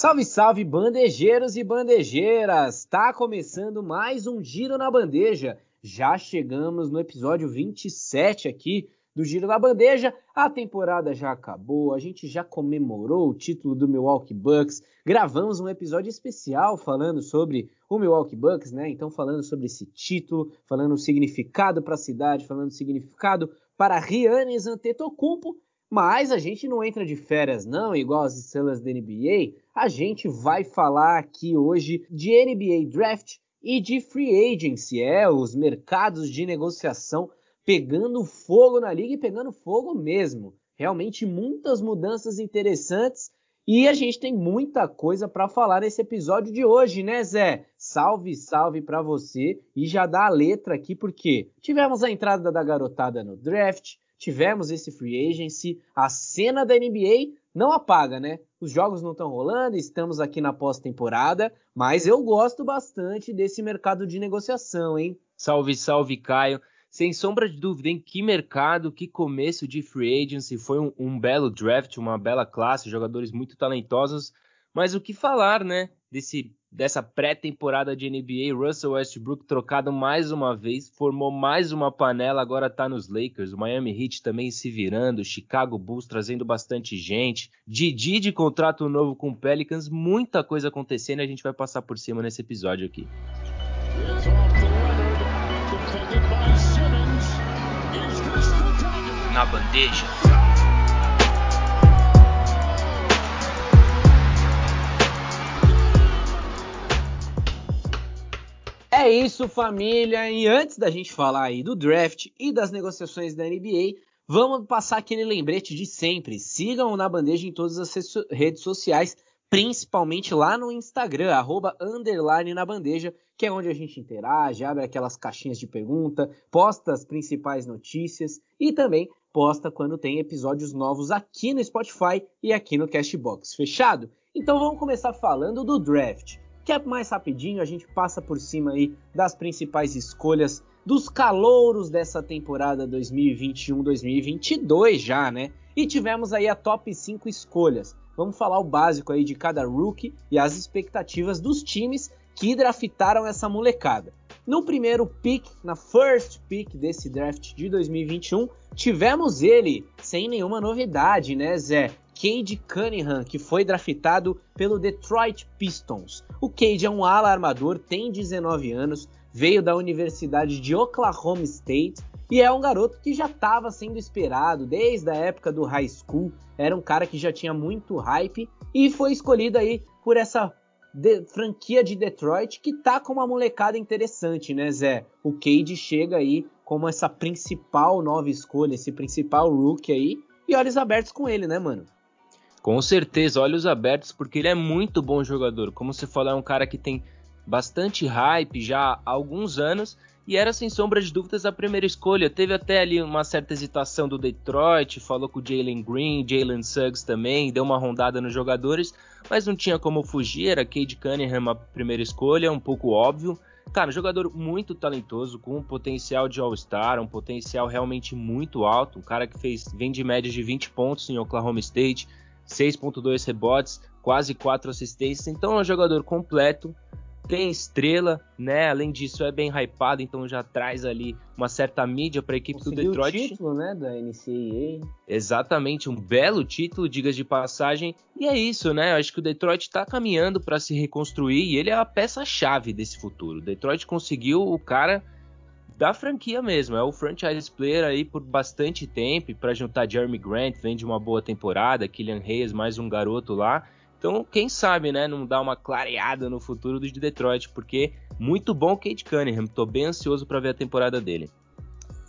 Salve, salve, bandejeiros e bandejeiras! Tá começando mais um Giro na Bandeja. Já chegamos no episódio 27 aqui do Giro na Bandeja. A temporada já acabou, a gente já comemorou o título do Milwaukee Bucks. Gravamos um episódio especial falando sobre o Milwaukee Bucks, né? Então falando sobre esse título, falando o significado para a cidade, falando o significado para Rianes Antetokounmpo. Mas a gente não entra de férias não, igual as estrelas da NBA. A gente vai falar aqui hoje de NBA Draft e de Free Agency, é, os mercados de negociação pegando fogo na liga e pegando fogo mesmo. Realmente muitas mudanças interessantes e a gente tem muita coisa para falar nesse episódio de hoje, né, Zé? Salve, salve para você e já dá a letra aqui porque tivemos a entrada da garotada no draft, tivemos esse free agency, a cena da NBA não apaga, né? Os jogos não estão rolando, estamos aqui na pós-temporada, mas eu gosto bastante desse mercado de negociação, hein? Salve, salve, Caio. Sem sombra de dúvida, em que mercado, que começo de free agency, foi um, um belo draft, uma bela classe, jogadores muito talentosos, mas o que falar, né, desse dessa pré-temporada de NBA, Russell Westbrook trocado mais uma vez, formou mais uma panela, agora tá nos Lakers, o Miami Heat também se virando, Chicago Bulls trazendo bastante gente, Didi de contrato novo com Pelicans, muita coisa acontecendo e a gente vai passar por cima nesse episódio aqui. Na bandeja. É isso, família. E antes da gente falar aí do draft e das negociações da NBA, vamos passar aquele lembrete de sempre. Sigam na bandeja em todas as redes sociais, principalmente lá no Instagram, arroba underline na bandeja, que é onde a gente interage, abre aquelas caixinhas de pergunta, posta as principais notícias e também posta quando tem episódios novos aqui no Spotify e aqui no Castbox. Fechado? Então vamos começar falando do draft que é mais rapidinho, a gente passa por cima aí das principais escolhas dos calouros dessa temporada 2021-2022 já, né? E tivemos aí a top 5 escolhas. Vamos falar o básico aí de cada rookie e as expectativas dos times que draftaram essa molecada. No primeiro pick, na first pick desse draft de 2021, tivemos ele, sem nenhuma novidade, né, Zé? Cade Cunningham, que foi draftado pelo Detroit Pistons. O Cade é um ala armador, tem 19 anos, veio da Universidade de Oklahoma State e é um garoto que já estava sendo esperado desde a época do high school. Era um cara que já tinha muito hype e foi escolhido aí por essa de, franquia de Detroit que tá com uma molecada interessante, né, Zé? O Cade chega aí como essa principal nova escolha, esse principal rookie aí, e olhos abertos com ele, né, mano? Com certeza, olhos abertos, porque ele é muito bom jogador. Como você falou, é um cara que tem bastante hype já há alguns anos e era sem sombra de dúvidas a primeira escolha. Teve até ali uma certa hesitação do Detroit, falou com o Jalen Green, Jalen Suggs também, deu uma rondada nos jogadores, mas não tinha como fugir. Era Cade Cunningham a primeira escolha, um pouco óbvio. Cara, jogador muito talentoso, com um potencial de All-Star, um potencial realmente muito alto. Um cara que fez vem de média de 20 pontos em Oklahoma State, 6.2 rebotes, quase 4 assistências. Então é um jogador completo, tem estrela, né? Além disso é bem hypado, então já traz ali uma certa mídia para a equipe Conseguiu do Detroit. o título, né, da NCAA. Exatamente, um belo título, digas de passagem. E é isso, né? Eu acho que o Detroit está caminhando para se reconstruir e ele é a peça-chave desse futuro. O Detroit conseguiu o cara da franquia mesmo. É o franchise player aí por bastante tempo. Para juntar Jeremy Grant, vem de uma boa temporada. Killian Hayes, mais um garoto lá. Então, quem sabe, né, não dá uma clareada no futuro do Detroit, porque muito bom Kate Cunningham. Tô bem ansioso para ver a temporada dele.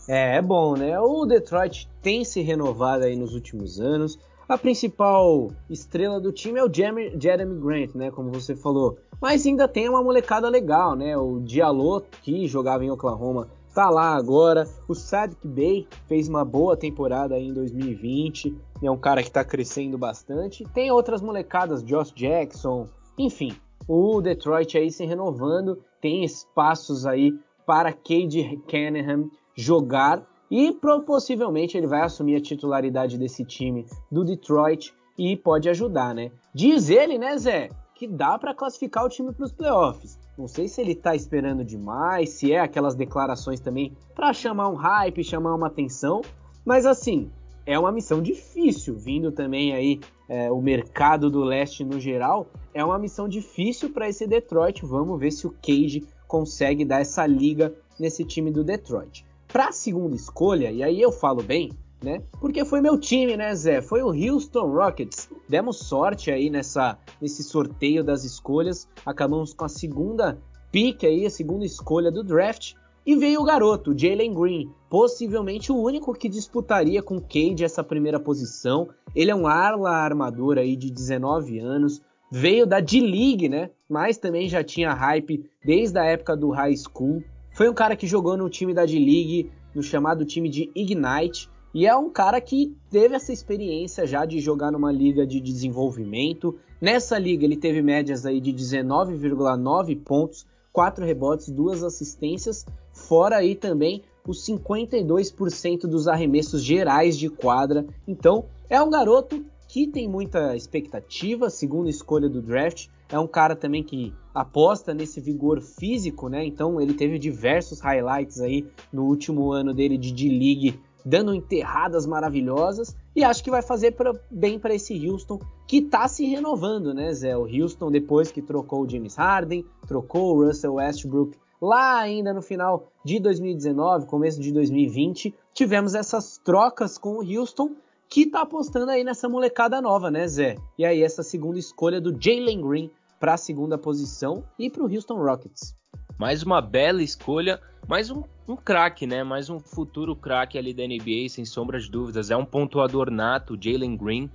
É, é bom, né? O Detroit tem se renovado aí nos últimos anos. A principal estrela do time é o Jeremy, Jeremy Grant, né? Como você falou. Mas ainda tem uma molecada legal, né? O Diallo, que jogava em Oklahoma, tá lá agora. O Sadiq Bey fez uma boa temporada aí em 2020, é um cara que tá crescendo bastante. Tem outras molecadas, Josh Jackson, enfim. O Detroit aí se renovando, tem espaços aí para Cade Cunningham jogar e possivelmente ele vai assumir a titularidade desse time do Detroit e pode ajudar, né? Diz ele, né, Zé, que dá para classificar o time para os playoffs. Não sei se ele está esperando demais, se é aquelas declarações também para chamar um hype, chamar uma atenção, mas assim, é uma missão difícil, vindo também aí é, o mercado do leste no geral, é uma missão difícil para esse Detroit. Vamos ver se o Cage consegue dar essa liga nesse time do Detroit. Para a segunda escolha, e aí eu falo bem, né? Porque foi meu time, né, Zé? Foi o Houston Rockets. Demos sorte aí nessa, nesse sorteio das escolhas. Acabamos com a segunda pick aí, a segunda escolha do draft. E veio o garoto, Jalen Green, possivelmente o único que disputaria com Cade essa primeira posição. Ele é um ala armador aí de 19 anos, veio da D-League, né? Mas também já tinha hype desde a época do high school. Foi um cara que jogou no time da D-League, no chamado time de Ignite, e é um cara que teve essa experiência já de jogar numa liga de desenvolvimento. Nessa liga ele teve médias aí de 19,9 pontos, 4 rebotes, 2 assistências, fora aí também os 52% dos arremessos gerais de quadra. Então, é um garoto que tem muita expectativa, segunda escolha do draft. É um cara também que aposta nesse vigor físico, né? Então ele teve diversos highlights aí no último ano dele de D-League dando enterradas maravilhosas e acho que vai fazer pra, bem para esse Houston que tá se renovando, né, Zé? O Houston depois que trocou o James Harden, trocou o Russell Westbrook lá ainda no final de 2019, começo de 2020, tivemos essas trocas com o Houston que tá apostando aí nessa molecada nova, né, Zé? E aí essa segunda escolha do Jalen Green para a segunda posição e para o Houston Rockets. Mais uma bela escolha, mais um, um craque, né? Mais um futuro craque ali da NBA, sem sombra de dúvidas. É um pontuador nato, Jalen Green.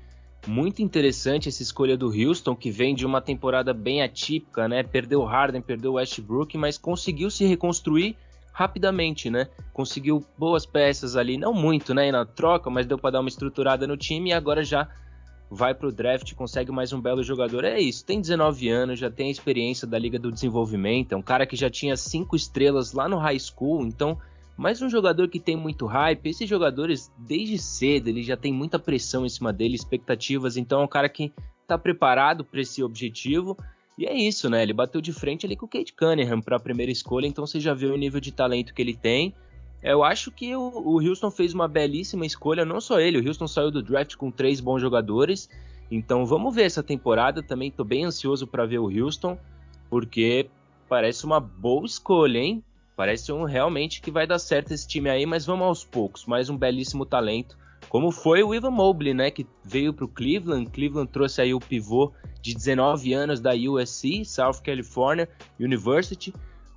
Muito interessante essa escolha do Houston, que vem de uma temporada bem atípica, né? Perdeu Harden, perdeu Westbrook, mas conseguiu se reconstruir rapidamente, né? Conseguiu boas peças ali, não muito, né, na troca, mas deu para dar uma estruturada no time e agora já vai para o draft, consegue mais um belo jogador. É isso, tem 19 anos, já tem a experiência da Liga do Desenvolvimento, é um cara que já tinha cinco estrelas lá no high school, então mais um jogador que tem muito hype. Esses jogadores, desde cedo, ele já tem muita pressão em cima dele, expectativas, então é um cara que está preparado para esse objetivo. E é isso, né? Ele bateu de frente ali com o Kate Cunningham para a primeira escolha, então você já vê o nível de talento que ele tem. Eu acho que o, Houston fez uma belíssima escolha, não só ele, o Houston saiu do draft com três bons jogadores. Então vamos ver essa temporada. Também estou bem ansioso para ver o Houston, porque parece uma boa escolha, hein? Parece um realmente que vai dar certo esse time aí, mas vamos aos poucos. Mais um belíssimo talento, como foi o Ivan Mobley, né? Que veio para o Cleveland. Cleveland trouxe aí o pivô de 19 anos da USC, South California University.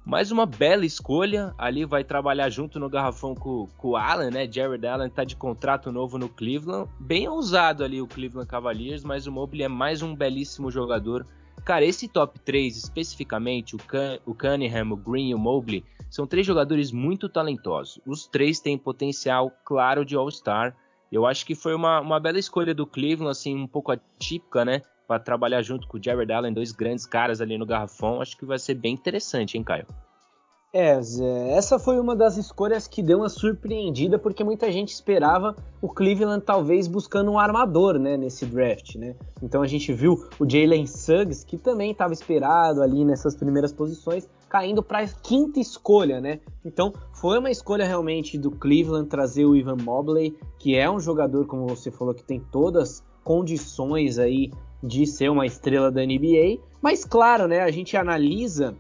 Mais uma bela escolha. Ali vai trabalhar junto no garrafão com, com o Allen, né? Jared Allen tá de contrato novo no Cleveland. Bem ousado ali o Cleveland Cavaliers, mas o Mobley é mais um belíssimo jogador. Cara, esse top 3 especificamente, o, Can o Cunningham, o Green e o Mobley, são três jogadores muito talentosos. Os três têm potencial claro de All-Star. Eu acho que foi uma, uma bela escolha do Cleveland, assim, um pouco atípica, né? Para trabalhar junto com o Jared Allen, dois grandes caras ali no garrafão. Acho que vai ser bem interessante, hein, Caio? É, Zé, essa foi uma das escolhas que deu uma surpreendida, porque muita gente esperava o Cleveland talvez buscando um armador, né, nesse draft, né? Então a gente viu o Jalen Suggs, que também estava esperado ali nessas primeiras posições, caindo para a quinta escolha, né? Então foi uma escolha realmente do Cleveland trazer o Ivan Mobley, que é um jogador, como você falou, que tem todas condições aí de ser uma estrela da NBA, mas claro, né, a gente analisa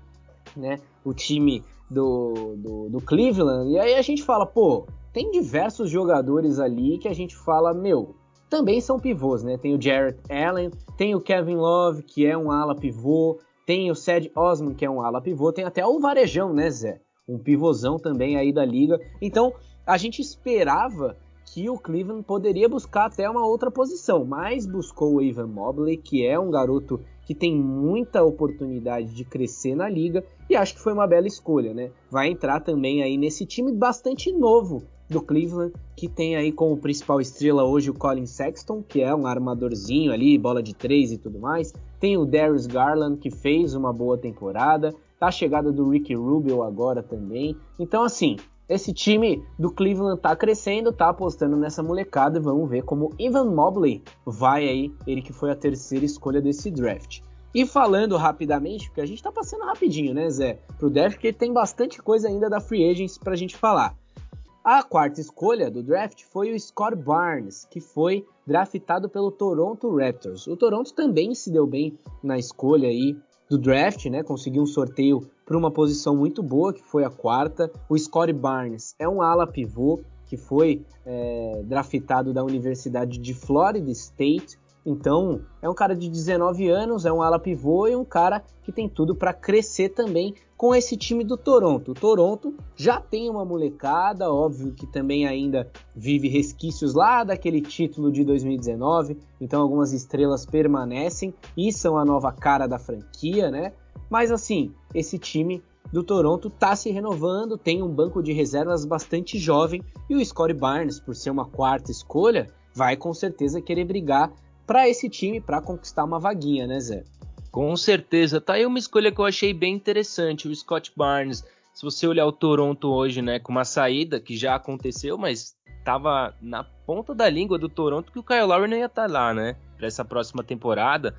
né, o time do, do, do, Cleveland e aí a gente fala, pô, tem diversos jogadores ali que a gente fala, meu, também são pivôs, né? Tem o Jarrett Allen, tem o Kevin Love, que é um ala pivô, tem o Ced Osman, que é um ala pivô, tem até o Varejão, né, Zé? Um pivôzão também aí da liga. Então, a gente esperava que o Cleveland poderia buscar até uma outra posição, mas buscou o Evan Mobley, que é um garoto que tem muita oportunidade de crescer na liga e acho que foi uma bela escolha, né? Vai entrar também aí nesse time bastante novo do Cleveland, que tem aí como principal estrela hoje o Colin Sexton, que é um armadorzinho ali, bola de três e tudo mais. Tem o Darius Garland, que fez uma boa temporada. Tá a chegada do Ricky Rubio agora também. Então, assim, esse time do Cleveland tá crescendo, tá apostando nessa molecada e vamos ver como Ivan Mobley vai aí, ele que foi a terceira escolha desse draft. E falando rapidamente, porque a gente tá passando rapidinho, né, Zé? Pro draft, porque tem bastante coisa ainda da Free Agents pra gente falar. A quarta escolha do draft foi o Scott Barnes, que foi draftado pelo Toronto Raptors. O Toronto também se deu bem na escolha aí do draft, né? Conseguiu um sorteio para uma posição muito boa, que foi a quarta. O Scott Barnes é um ala pivô que foi é, draftado da Universidade de Florida State. Então, é um cara de 19 anos, é um ala pivô e um cara que tem tudo para crescer também com esse time do Toronto. O Toronto já tem uma molecada, óbvio que também ainda vive resquícios lá daquele título de 2019, então algumas estrelas permanecem e são a nova cara da franquia, né? Mas assim, esse time do Toronto está se renovando, tem um banco de reservas bastante jovem e o Scottie Barnes, por ser uma quarta escolha, vai com certeza querer brigar para esse time para conquistar uma vaguinha, né, Zé? Com certeza, tá aí uma escolha que eu achei bem interessante, o Scott Barnes. Se você olhar o Toronto hoje, né, com uma saída que já aconteceu, mas tava na ponta da língua do Toronto que o Kyle Lowry não ia estar tá lá, né, para essa próxima temporada.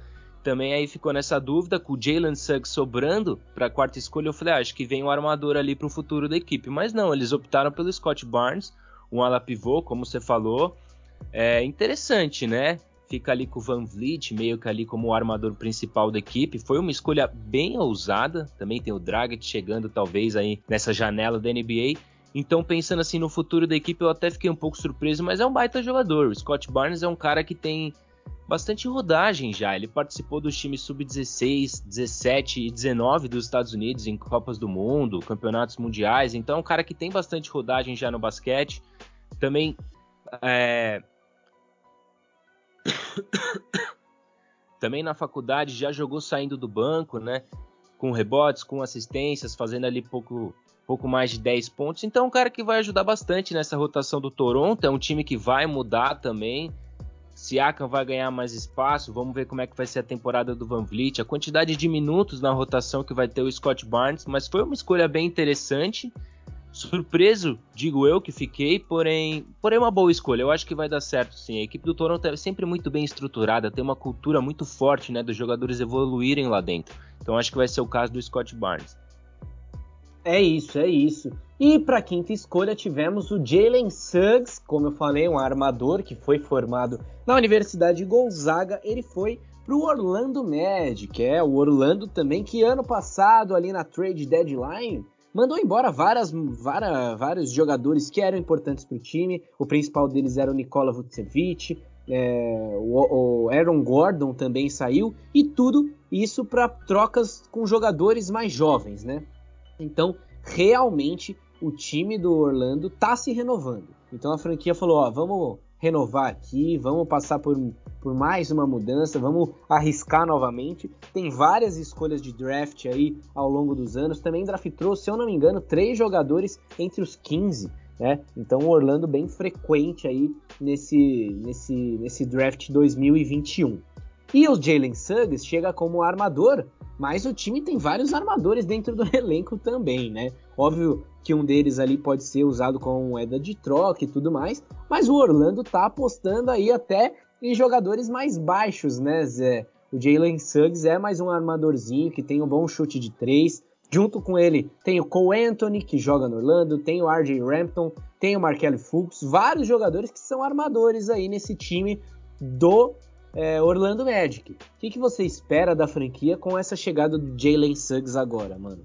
Também aí ficou nessa dúvida com o Jalen Suggs sobrando para quarta escolha. Eu falei, ah, acho que vem um armador ali para o futuro da equipe, mas não, eles optaram pelo Scott Barnes, um ala pivô, como você falou. É interessante, né? fica ali com o Van Vliet, meio que ali como o armador principal da equipe. Foi uma escolha bem ousada. Também tem o Dragic chegando talvez aí nessa janela da NBA. Então, pensando assim no futuro da equipe, eu até fiquei um pouco surpreso, mas é um baita jogador. O Scott Barnes é um cara que tem bastante rodagem já. Ele participou dos times sub-16, 17 e 19 dos Estados Unidos em Copas do Mundo, campeonatos mundiais. Então, é um cara que tem bastante rodagem já no basquete. Também é, Também na faculdade já jogou saindo do banco, né? Com rebotes, com assistências, fazendo ali pouco, pouco mais de 10 pontos. Então, um cara que vai ajudar bastante nessa rotação do Toronto. É um time que vai mudar também. Siakam vai ganhar mais espaço. Vamos ver como é que vai ser a temporada do Van Vliet. A quantidade de minutos na rotação que vai ter o Scott Barnes. Mas foi uma escolha bem interessante surpreso, digo eu que fiquei, porém, porém uma boa escolha. Eu acho que vai dar certo sim. A equipe do Toronto é sempre muito bem estruturada, tem uma cultura muito forte, né, dos jogadores evoluírem lá dentro. Então acho que vai ser o caso do Scott Barnes. É isso, é isso. E para quinta escolha tivemos o Jalen Suggs, como eu falei, um armador que foi formado na Universidade de Gonzaga. Ele foi para o Orlando Magic, é o Orlando também que ano passado ali na trade deadline mandou embora várias, várias, vários jogadores que eram importantes para o time. O principal deles era o Nikola Vucevic, é, o, o, Aaron Gordon também saiu, e tudo isso para trocas com jogadores mais jovens, né? Então, realmente, o time do Orlando está se renovando. Então a franquia falou: ó, vamos renovar aqui, vamos passar por, por mais uma mudança, vamos arriscar novamente. Tem várias escolhas de draft aí ao longo dos anos. Também draftou, se eu não me engano, três jogadores entre os 15. Né? Então o Orlando bem frequente aí nesse, nesse, nesse draft 2021. E o Jalen Suggs chega como armador, mas o time tem vários armadores dentro do elenco também, né? Óbvio que um deles ali pode ser usado como moeda de troca e tudo mais, mas o Orlando tá apostando aí até em jogadores mais baixos, né, Zé? O Jalen Suggs é mais um armadorzinho que tem um bom chute de três. Junto com ele tem o Cole Anthony, que joga no Orlando, tem o RJ Rampton, tem o Markelly Fultz, vários jogadores que são armadores aí nesse time do é, Orlando Magic. O que, que você espera da franquia com essa chegada do Jalen Suggs agora, mano?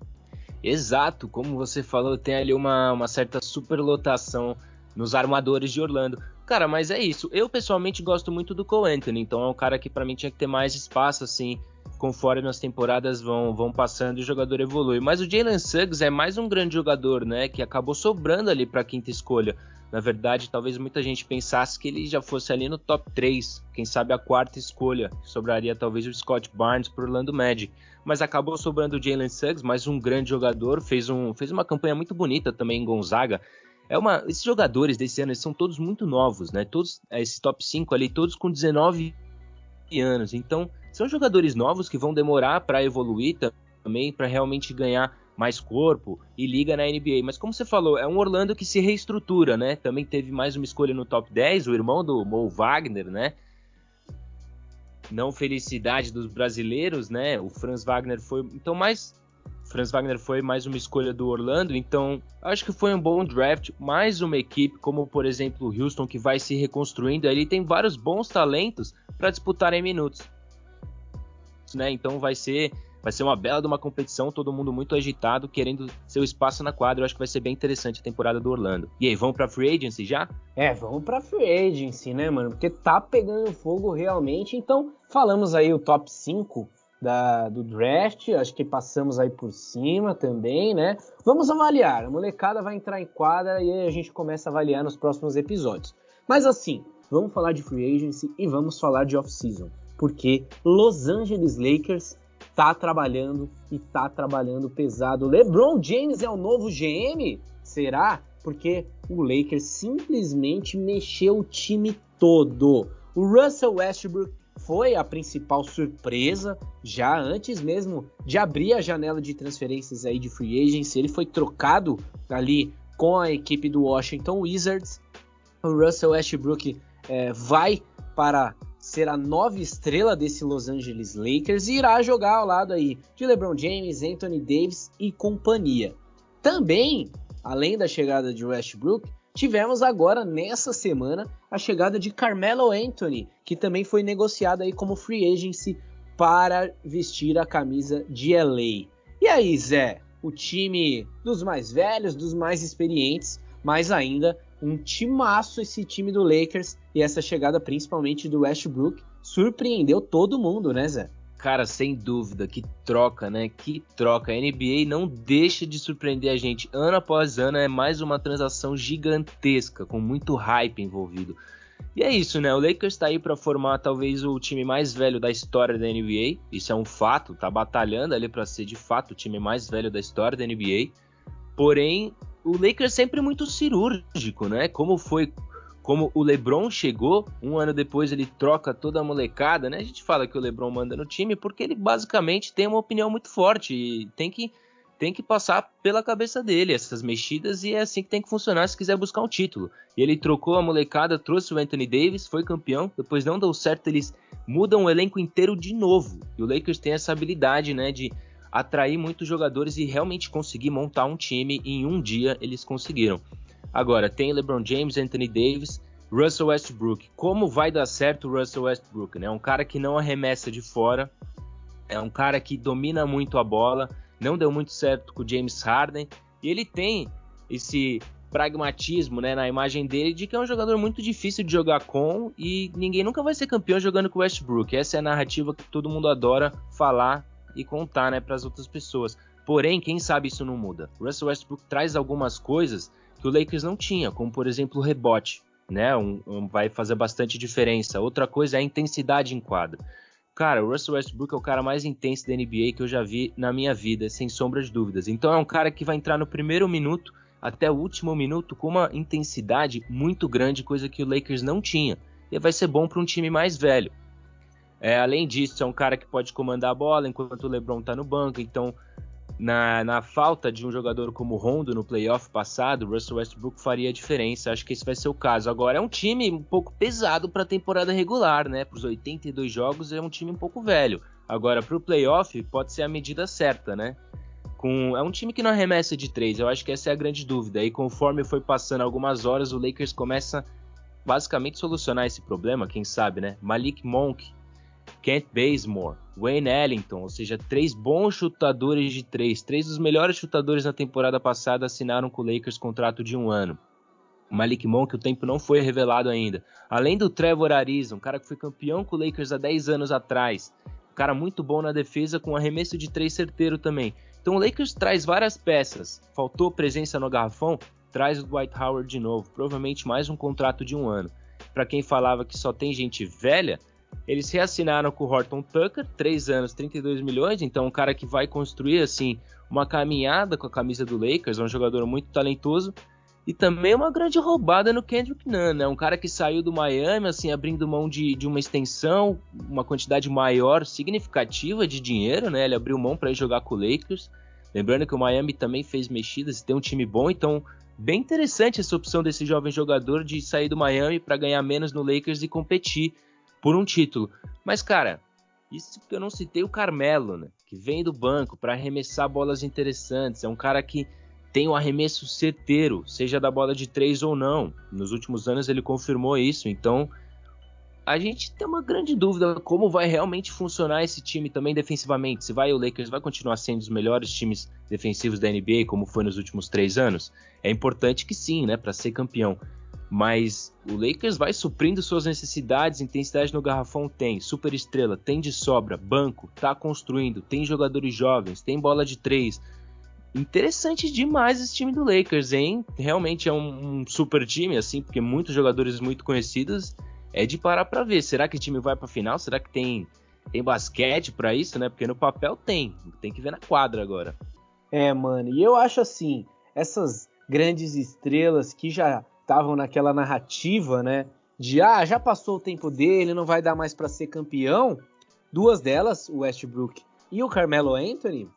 Exato, como você falou, tem ali uma, uma certa superlotação nos armadores de Orlando. Cara, mas é isso. Eu pessoalmente gosto muito do Cole Anthony, então é um cara que para mim tinha que ter mais espaço, assim, conforme as temporadas vão, vão passando e o jogador evolui. Mas o Jalen Suggs é mais um grande jogador, né, que acabou sobrando ali para quinta escolha. Na verdade, talvez muita gente pensasse que ele já fosse ali no top 3, quem sabe a quarta escolha, sobraria talvez o Scott Barnes para Orlando Magic. Mas acabou sobrando o Jalen Suggs, mais um grande jogador, fez, um, fez uma campanha muito bonita também em Gonzaga. É uma, esses jogadores desse ano são todos muito novos, né? Todos é, esse top 5 ali, todos com 19 anos. Então, são jogadores novos que vão demorar para evoluir também, para realmente ganhar mais corpo e liga na NBA. Mas como você falou, é um Orlando que se reestrutura, né? Também teve mais uma escolha no top 10, o irmão do Mo Wagner, né? não felicidade dos brasileiros, né? O Franz Wagner foi então mais Franz Wagner foi mais uma escolha do Orlando, então acho que foi um bom draft, mais uma equipe como por exemplo o Houston que vai se reconstruindo, ele tem vários bons talentos para disputarem minutos, né? Então vai ser vai ser uma bela de uma competição, todo mundo muito agitado, querendo seu espaço na quadra. Eu acho que vai ser bem interessante a temporada do Orlando. E aí, vamos pra Free Agency já? É, vamos pra Free Agency, né, mano? Porque tá pegando fogo realmente. Então, falamos aí o top 5 da, do draft, acho que passamos aí por cima também, né? Vamos avaliar, a molecada vai entrar em quadra e aí a gente começa a avaliar nos próximos episódios. Mas assim, vamos falar de free agency e vamos falar de off-season, porque Los Angeles Lakers tá trabalhando e tá trabalhando pesado. LeBron James é o novo GM? Será? Porque o Lakers simplesmente mexeu o time todo. O Russell Westbrook foi a principal surpresa, já antes mesmo de abrir a janela de transferências aí de free agency, ele foi trocado ali com a equipe do Washington Wizards. O Russell Westbrook é, vai para ser a nova estrela desse Los Angeles Lakers e irá jogar ao lado aí de LeBron James, Anthony Davis e companhia. Também, além da chegada de Westbrook, tivemos agora nessa semana a chegada de Carmelo Anthony, que também foi negociado aí como free agency para vestir a camisa de LA. E aí, Zé, o time dos mais velhos, dos mais experientes, mas ainda um timaço esse time do Lakers e essa chegada principalmente do Westbrook surpreendeu todo mundo, né, Zé? Cara, sem dúvida, que troca, né? Que troca. A NBA não deixa de surpreender a gente. Ano após ano é mais uma transação gigantesca, com muito hype envolvido. E é isso, né? O Lakers está aí para formar talvez o time mais velho da história da NBA. Isso é um fato, tá batalhando ali para ser de fato o time mais velho da história da NBA. Porém, o Lakers sempre muito cirúrgico, né? Como foi como o LeBron chegou, um ano depois ele troca toda a molecada, né? A gente fala que o LeBron manda no time porque ele basicamente tem uma opinião muito forte e tem que tem que passar pela cabeça dele essas mexidas e é assim que tem que funcionar se quiser buscar um título. E ele trocou a molecada, trouxe o Anthony Davis, foi campeão, depois não deu certo, eles mudam o elenco inteiro de novo. E o Lakers tem essa habilidade, né, de atrair muitos jogadores e realmente conseguir montar um time em um dia eles conseguiram. Agora, tem LeBron James, Anthony Davis, Russell Westbrook. Como vai dar certo o Russell Westbrook? Né? É um cara que não arremessa de fora, é um cara que domina muito a bola, não deu muito certo com o James Harden, e ele tem esse pragmatismo né, na imagem dele de que é um jogador muito difícil de jogar com e ninguém nunca vai ser campeão jogando com o Westbrook. Essa é a narrativa que todo mundo adora falar e contar né, para as outras pessoas. Porém, quem sabe isso não muda. O Russell Westbrook traz algumas coisas que o Lakers não tinha, como por exemplo o rebote, né? Um, um, vai fazer bastante diferença. Outra coisa é a intensidade em quadra. Cara, o Russell Westbrook é o cara mais intenso da NBA que eu já vi na minha vida, sem sombra de dúvidas. Então é um cara que vai entrar no primeiro minuto até o último minuto com uma intensidade muito grande, coisa que o Lakers não tinha. E vai ser bom para um time mais velho. É, além disso, é um cara que pode comandar a bola enquanto o LeBron está no banco. Então, na, na, falta de um jogador como Rondo no playoff passado, Russell Westbrook faria a diferença. Acho que esse vai ser o caso. Agora é um time um pouco pesado para a temporada regular, né? Para os 82 jogos é um time um pouco velho. Agora para o playoff pode ser a medida certa, né? Com, é um time que não arremessa de três. Eu acho que essa é a grande dúvida. E conforme foi passando algumas horas, o Lakers começa basicamente solucionar esse problema. Quem sabe, né? Malik Monk Kent Bazemore, Wayne Ellington, ou seja, três bons chutadores de três, três dos melhores chutadores na temporada passada assinaram com o Lakers contrato de um ano. O Malik Monk, o tempo não foi revelado ainda. Além do Trevor Ariza, um cara que foi campeão com o Lakers há 10 anos atrás, um cara muito bom na defesa com arremesso de três certeiro também. Então o Lakers traz várias peças. Faltou presença no garrafão? Traz o Dwight Howard de novo, provavelmente mais um contrato de um ano. Para quem falava que só tem gente velha, eles reassinaram com o Horton Tucker, 3 anos, 32 milhões, então um cara que vai construir assim uma caminhada com a camisa do Lakers, é um jogador muito talentoso. E também uma grande roubada no Kendrick Nunn, né? Um cara que saiu do Miami, assim, abrindo mão de, de uma extensão, uma quantidade maior, significativa de dinheiro, né? Ele abriu mão para ir jogar com o Lakers. Lembrando que o Miami também fez mexidas e tem um time bom, então bem interessante essa opção desse jovem jogador de sair do Miami para ganhar menos no Lakers e competir por um título. Mas, cara, isso porque eu não citei o Carmelo, né? Que vem do banco para arremessar bolas interessantes. É um cara que tem um arremesso certeiro, seja da bola de três ou não. Nos últimos anos ele confirmou isso. Então, a gente tem uma grande dúvida como vai realmente funcionar esse time também defensivamente. Se vai o Lakers vai continuar sendo os melhores times defensivos da NBA como foi nos últimos três anos. É importante que sim, né, para ser campeão. Mas o Lakers vai suprindo suas necessidades, intensidade no garrafão tem, super estrela, tem de sobra, banco, tá construindo, tem jogadores jovens, tem bola de três. Interessante demais esse time do Lakers, hein? Realmente é um, um super time, assim, porque muitos jogadores muito conhecidos é de parar para ver. Será que o time vai para final? Será que tem tem basquete para isso, né? Porque no papel tem, tem que ver na quadra agora. É, mano. E eu acho assim, essas grandes estrelas que já estavam naquela narrativa, né? De ah, já passou o tempo dele, não vai dar mais para ser campeão. Duas delas, o Westbrook e o Carmelo Anthony,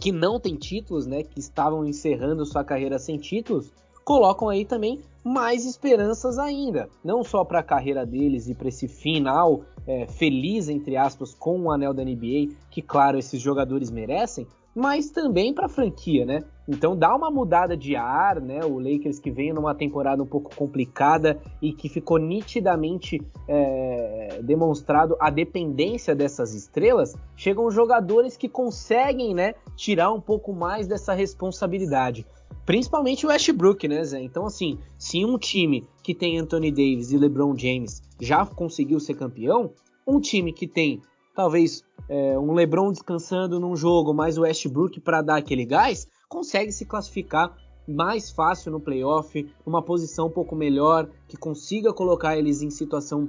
que não tem títulos, né? Que estavam encerrando sua carreira sem títulos, colocam aí também mais esperanças ainda, não só para a carreira deles e para esse final é, feliz, entre aspas, com o anel da NBA, que, claro, esses jogadores merecem, mas também para a franquia, né? Então dá uma mudada de ar, né? O Lakers que veio numa temporada um pouco complicada e que ficou nitidamente é, demonstrado a dependência dessas estrelas, chegam jogadores que conseguem, né, tirar um pouco mais dessa responsabilidade. Principalmente o Westbrook, né, Zé? Então, assim, se um time que tem Anthony Davis e LeBron James já conseguiu ser campeão, um time que tem talvez é, um LeBron descansando num jogo, mais o Westbrook para dar aquele gás, consegue se classificar mais fácil no playoff, uma posição um pouco melhor, que consiga colocar eles em situação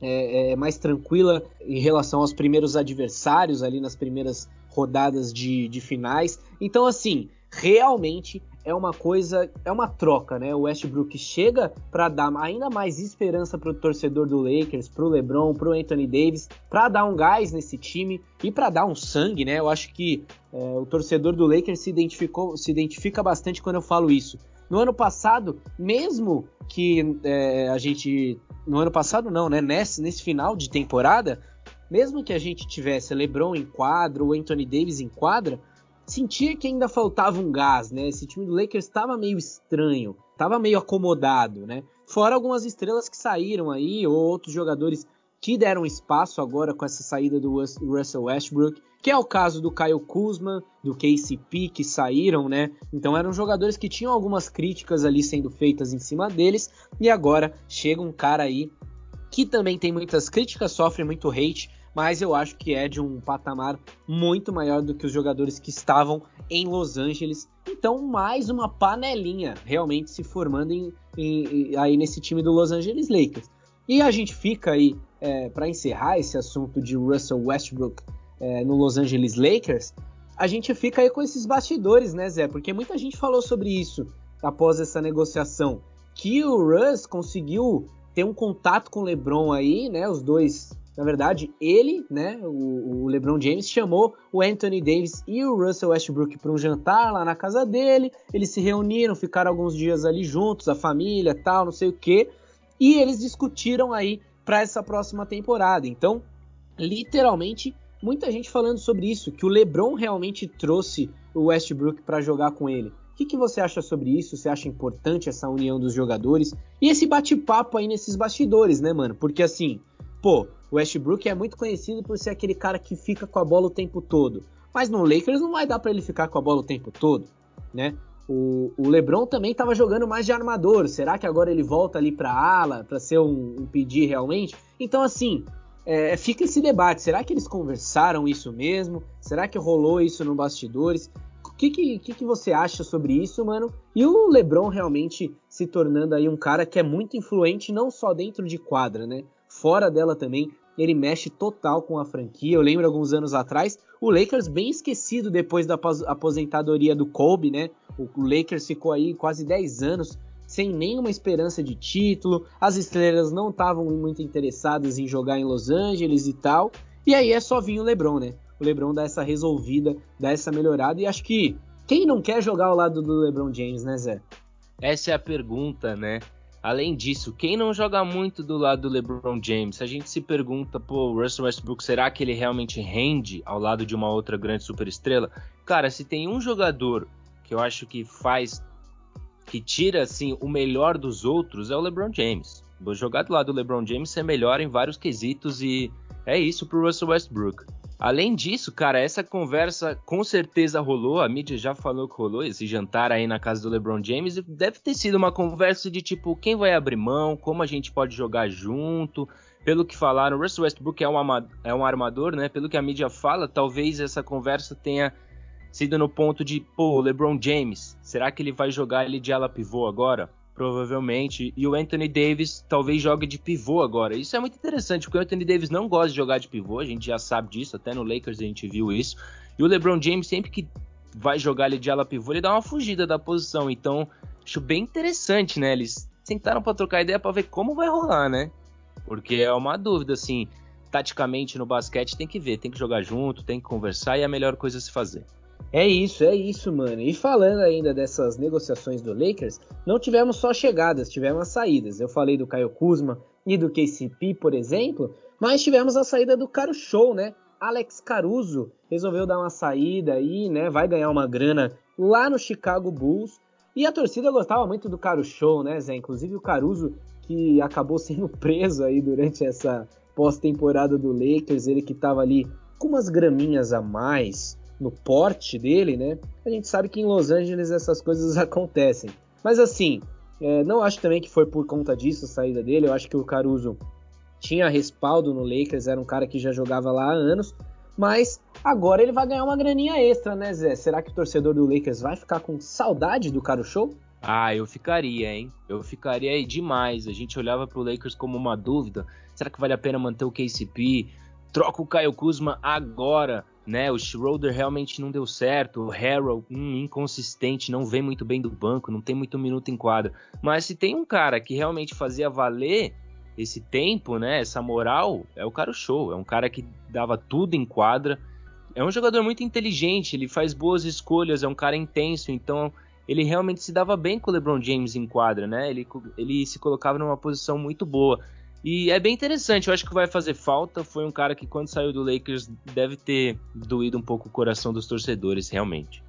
é, é, mais tranquila em relação aos primeiros adversários ali nas primeiras rodadas de, de finais. Então, assim, realmente é uma coisa, é uma troca, né? O Westbrook chega para dar ainda mais esperança para o torcedor do Lakers, para o LeBron, para o Anthony Davis, para dar um gás nesse time e para dar um sangue, né? Eu acho que é, o torcedor do Lakers se identificou, se identifica bastante quando eu falo isso. No ano passado, mesmo que é, a gente, no ano passado não, né? Nesse, nesse final de temporada, mesmo que a gente tivesse LeBron em quadra, o Anthony Davis em quadra, sentia que ainda faltava um gás, né? Esse time do Lakers estava meio estranho, estava meio acomodado, né? Fora algumas estrelas que saíram aí, ou outros jogadores que deram espaço agora com essa saída do Russell Westbrook, que é o caso do Kyle Kuzma, do KCP, que saíram, né? Então eram jogadores que tinham algumas críticas ali sendo feitas em cima deles, e agora chega um cara aí que também tem muitas críticas, sofre muito hate, mas eu acho que é de um patamar muito maior do que os jogadores que estavam em Los Angeles. Então, mais uma panelinha realmente se formando em, em, aí nesse time do Los Angeles Lakers. E a gente fica aí, é, para encerrar esse assunto de Russell Westbrook é, no Los Angeles Lakers, a gente fica aí com esses bastidores, né, Zé? Porque muita gente falou sobre isso após essa negociação. Que o Russ conseguiu ter um contato com o LeBron aí, né? Os dois na verdade, ele, né, o, o, LeBron James, chamou o Anthony Davis e o Russell Westbrook para um jantar lá na casa dele. Eles se reuniram, ficaram alguns dias ali juntos, a família, tal, não sei o quê. E eles discutiram aí para essa próxima temporada. Então, literalmente, muita gente falando sobre isso, que o LeBron realmente trouxe o Westbrook para jogar com ele. O que, que, você acha sobre isso? Você acha importante essa união dos jogadores? E esse bate-papo aí nesses bastidores, né, mano? Porque assim, pô, o Westbrook é muito conhecido por ser aquele cara que fica com a bola o tempo todo. Mas no Lakers não vai dar para ele ficar com a bola o tempo todo, né? O, o LeBron também estava jogando mais de armador. Será que agora ele volta ali para ala para ser um, um pedir realmente? Então assim, é, fica esse debate. Será que eles conversaram isso mesmo? Será que rolou isso no bastidores? O que, que, que, você acha sobre isso, mano? E o LeBron realmente se tornando aí um cara que é muito influente não só dentro de quadra, né? Fora dela também, ele mexe total com a franquia. Eu lembro alguns anos atrás, o Lakers bem esquecido depois da aposentadoria do Kobe, né? O Lakers ficou aí quase 10 anos sem nenhuma esperança de título. As estrelas não estavam muito interessadas em jogar em Los Angeles e tal. E aí é só vir o LeBron, né? O LeBron dá essa resolvida, dá essa melhorada e acho que quem não quer jogar ao lado do LeBron James, né, Zé? Essa é a pergunta, né? Além disso, quem não joga muito do lado do LeBron James? A gente se pergunta, pô, Russell Westbrook, será que ele realmente rende ao lado de uma outra grande superestrela? Cara, se tem um jogador que eu acho que faz, que tira assim o melhor dos outros, é o LeBron James. Vou jogar do lado do LeBron James é melhor em vários quesitos e é isso pro Russell Westbrook. Além disso, cara, essa conversa com certeza rolou, a mídia já falou que rolou, esse jantar aí na casa do LeBron James, deve ter sido uma conversa de tipo, quem vai abrir mão, como a gente pode jogar junto. Pelo que falaram, Russell Westbrook é um, é um armador, né? Pelo que a mídia fala, talvez essa conversa tenha sido no ponto de, pô, LeBron James, será que ele vai jogar ele de ala pivô agora? Provavelmente. E o Anthony Davis talvez jogue de pivô agora. Isso é muito interessante, porque o Anthony Davis não gosta de jogar de pivô, a gente já sabe disso, até no Lakers a gente viu isso. E o LeBron James, sempre que vai jogar ele de ala pivô, ele dá uma fugida da posição. Então, acho bem interessante, né? Eles sentaram para trocar ideia para ver como vai rolar, né? Porque é uma dúvida, assim, taticamente no basquete tem que ver, tem que jogar junto, tem que conversar e é a melhor coisa a se fazer. É isso, é isso, mano. E falando ainda dessas negociações do Lakers, não tivemos só chegadas, tivemos saídas. Eu falei do Caio Kuzma e do KCP, por exemplo, mas tivemos a saída do Caro Show, né? Alex Caruso resolveu dar uma saída aí, né? Vai ganhar uma grana lá no Chicago Bulls. E a torcida gostava muito do Caro Show, né, Zé? Inclusive o Caruso, que acabou sendo preso aí durante essa pós-temporada do Lakers, ele que tava ali com umas graminhas a mais, no porte dele, né? A gente sabe que em Los Angeles essas coisas acontecem. Mas assim, é, não acho também que foi por conta disso a saída dele. Eu acho que o Caruso tinha respaldo no Lakers, era um cara que já jogava lá há anos. Mas agora ele vai ganhar uma graninha extra, né, Zé? Será que o torcedor do Lakers vai ficar com saudade do Caro Show? Ah, eu ficaria, hein? Eu ficaria aí demais. A gente olhava pro Lakers como uma dúvida. Será que vale a pena manter o KCP? Troca o Caio Kuzma agora né? O Schroeder realmente não deu certo, o Harrell hum, inconsistente, não vem muito bem do banco, não tem muito minuto em quadra. Mas se tem um cara que realmente fazia valer esse tempo, né? Essa moral, é o cara show, é um cara que dava tudo em quadra. É um jogador muito inteligente, ele faz boas escolhas, é um cara intenso, então ele realmente se dava bem com o LeBron James em quadra, né? Ele, ele se colocava numa posição muito boa. E é bem interessante, eu acho que vai fazer falta. Foi um cara que, quando saiu do Lakers, deve ter doído um pouco o coração dos torcedores, realmente.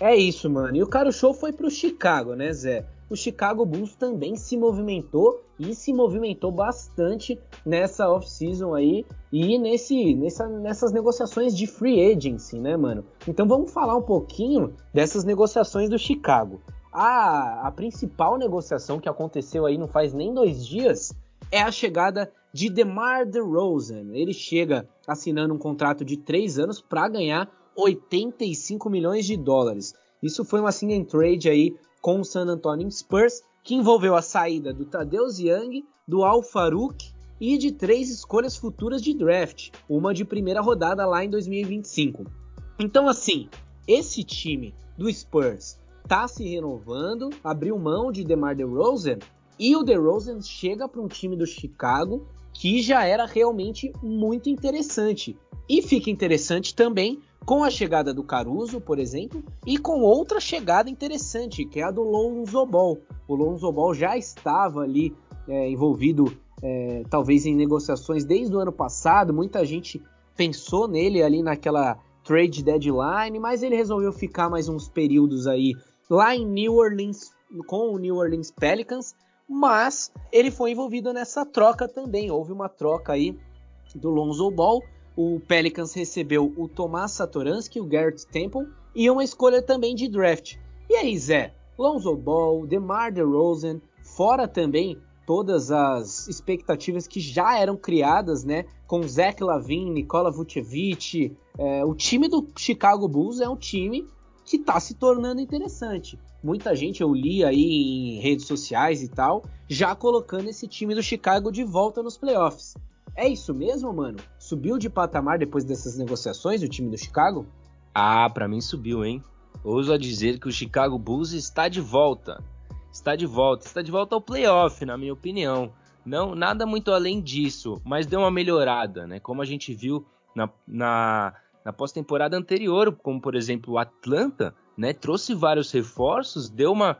É isso, mano. E o cara show foi pro Chicago, né, Zé? O Chicago Bulls também se movimentou e se movimentou bastante nessa off-season aí e nesse, nessa, nessas negociações de free agency, né, mano? Então vamos falar um pouquinho dessas negociações do Chicago. A, a principal negociação que aconteceu aí não faz nem dois dias é a chegada de DeMar DeRozan. Ele chega assinando um contrato de três anos para ganhar 85 milhões de dólares. Isso foi uma sign trade aí com o San Antonio Spurs, que envolveu a saída do Tadeusz Young, do Al Farouk e de três escolhas futuras de draft, uma de primeira rodada lá em 2025. Então assim, esse time do Spurs está se renovando, abriu mão de DeMar DeRozan e o DeRozan chega para um time do Chicago que já era realmente muito interessante. E fica interessante também com a chegada do Caruso, por exemplo, e com outra chegada interessante, que é a do Lonzo Ball. O Lonzo Ball já estava ali é, envolvido, é, talvez em negociações desde o ano passado. Muita gente pensou nele ali naquela trade deadline, mas ele resolveu ficar mais uns períodos aí lá em New Orleans com o New Orleans Pelicans mas ele foi envolvido nessa troca também. Houve uma troca aí do Lonzo Ball. O Pelicans recebeu o Tomás Satoransky, o Garrett Temple e uma escolha também de draft. E aí, Zé? Lonzo Ball, DeMar DeRozan, fora também todas as expectativas que já eram criadas, né? Com Zach Lavine, Nikola Vucevic, é, o time do Chicago Bulls é um time que está se tornando interessante. Muita gente eu li aí em redes sociais e tal, já colocando esse time do Chicago de volta nos playoffs. É isso mesmo, mano? Subiu de patamar depois dessas negociações o time do Chicago? Ah, para mim subiu, hein? Ouso a dizer que o Chicago Bulls está de volta. Está de volta, está de volta ao playoff, na minha opinião. Não, nada muito além disso, mas deu uma melhorada, né? Como a gente viu na, na na pós-temporada anterior, como por exemplo o Atlanta, né, trouxe vários reforços, deu uma,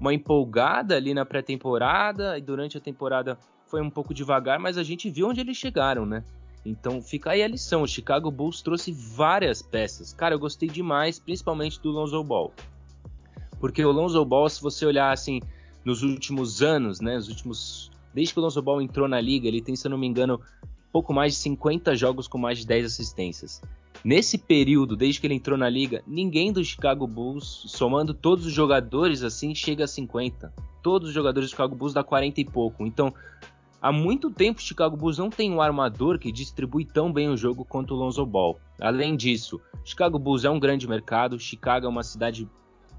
uma empolgada ali na pré-temporada e durante a temporada foi um pouco devagar, mas a gente viu onde eles chegaram, né? Então fica aí a lição. O Chicago Bulls trouxe várias peças. Cara, eu gostei demais, principalmente do Lonzo Ball. Porque o Lonzo Ball, se você olhar assim, nos últimos anos, né? Os últimos. Desde que o Lonzo Ball entrou na liga, ele tem, se eu não me engano, pouco mais de 50 jogos com mais de 10 assistências. Nesse período, desde que ele entrou na liga, ninguém do Chicago Bulls, somando todos os jogadores assim, chega a 50. Todos os jogadores do Chicago Bulls dá 40 e pouco. Então, há muito tempo o Chicago Bulls não tem um armador que distribui tão bem o jogo quanto o Lonzo Ball. Além disso, Chicago Bulls é um grande mercado, Chicago é uma cidade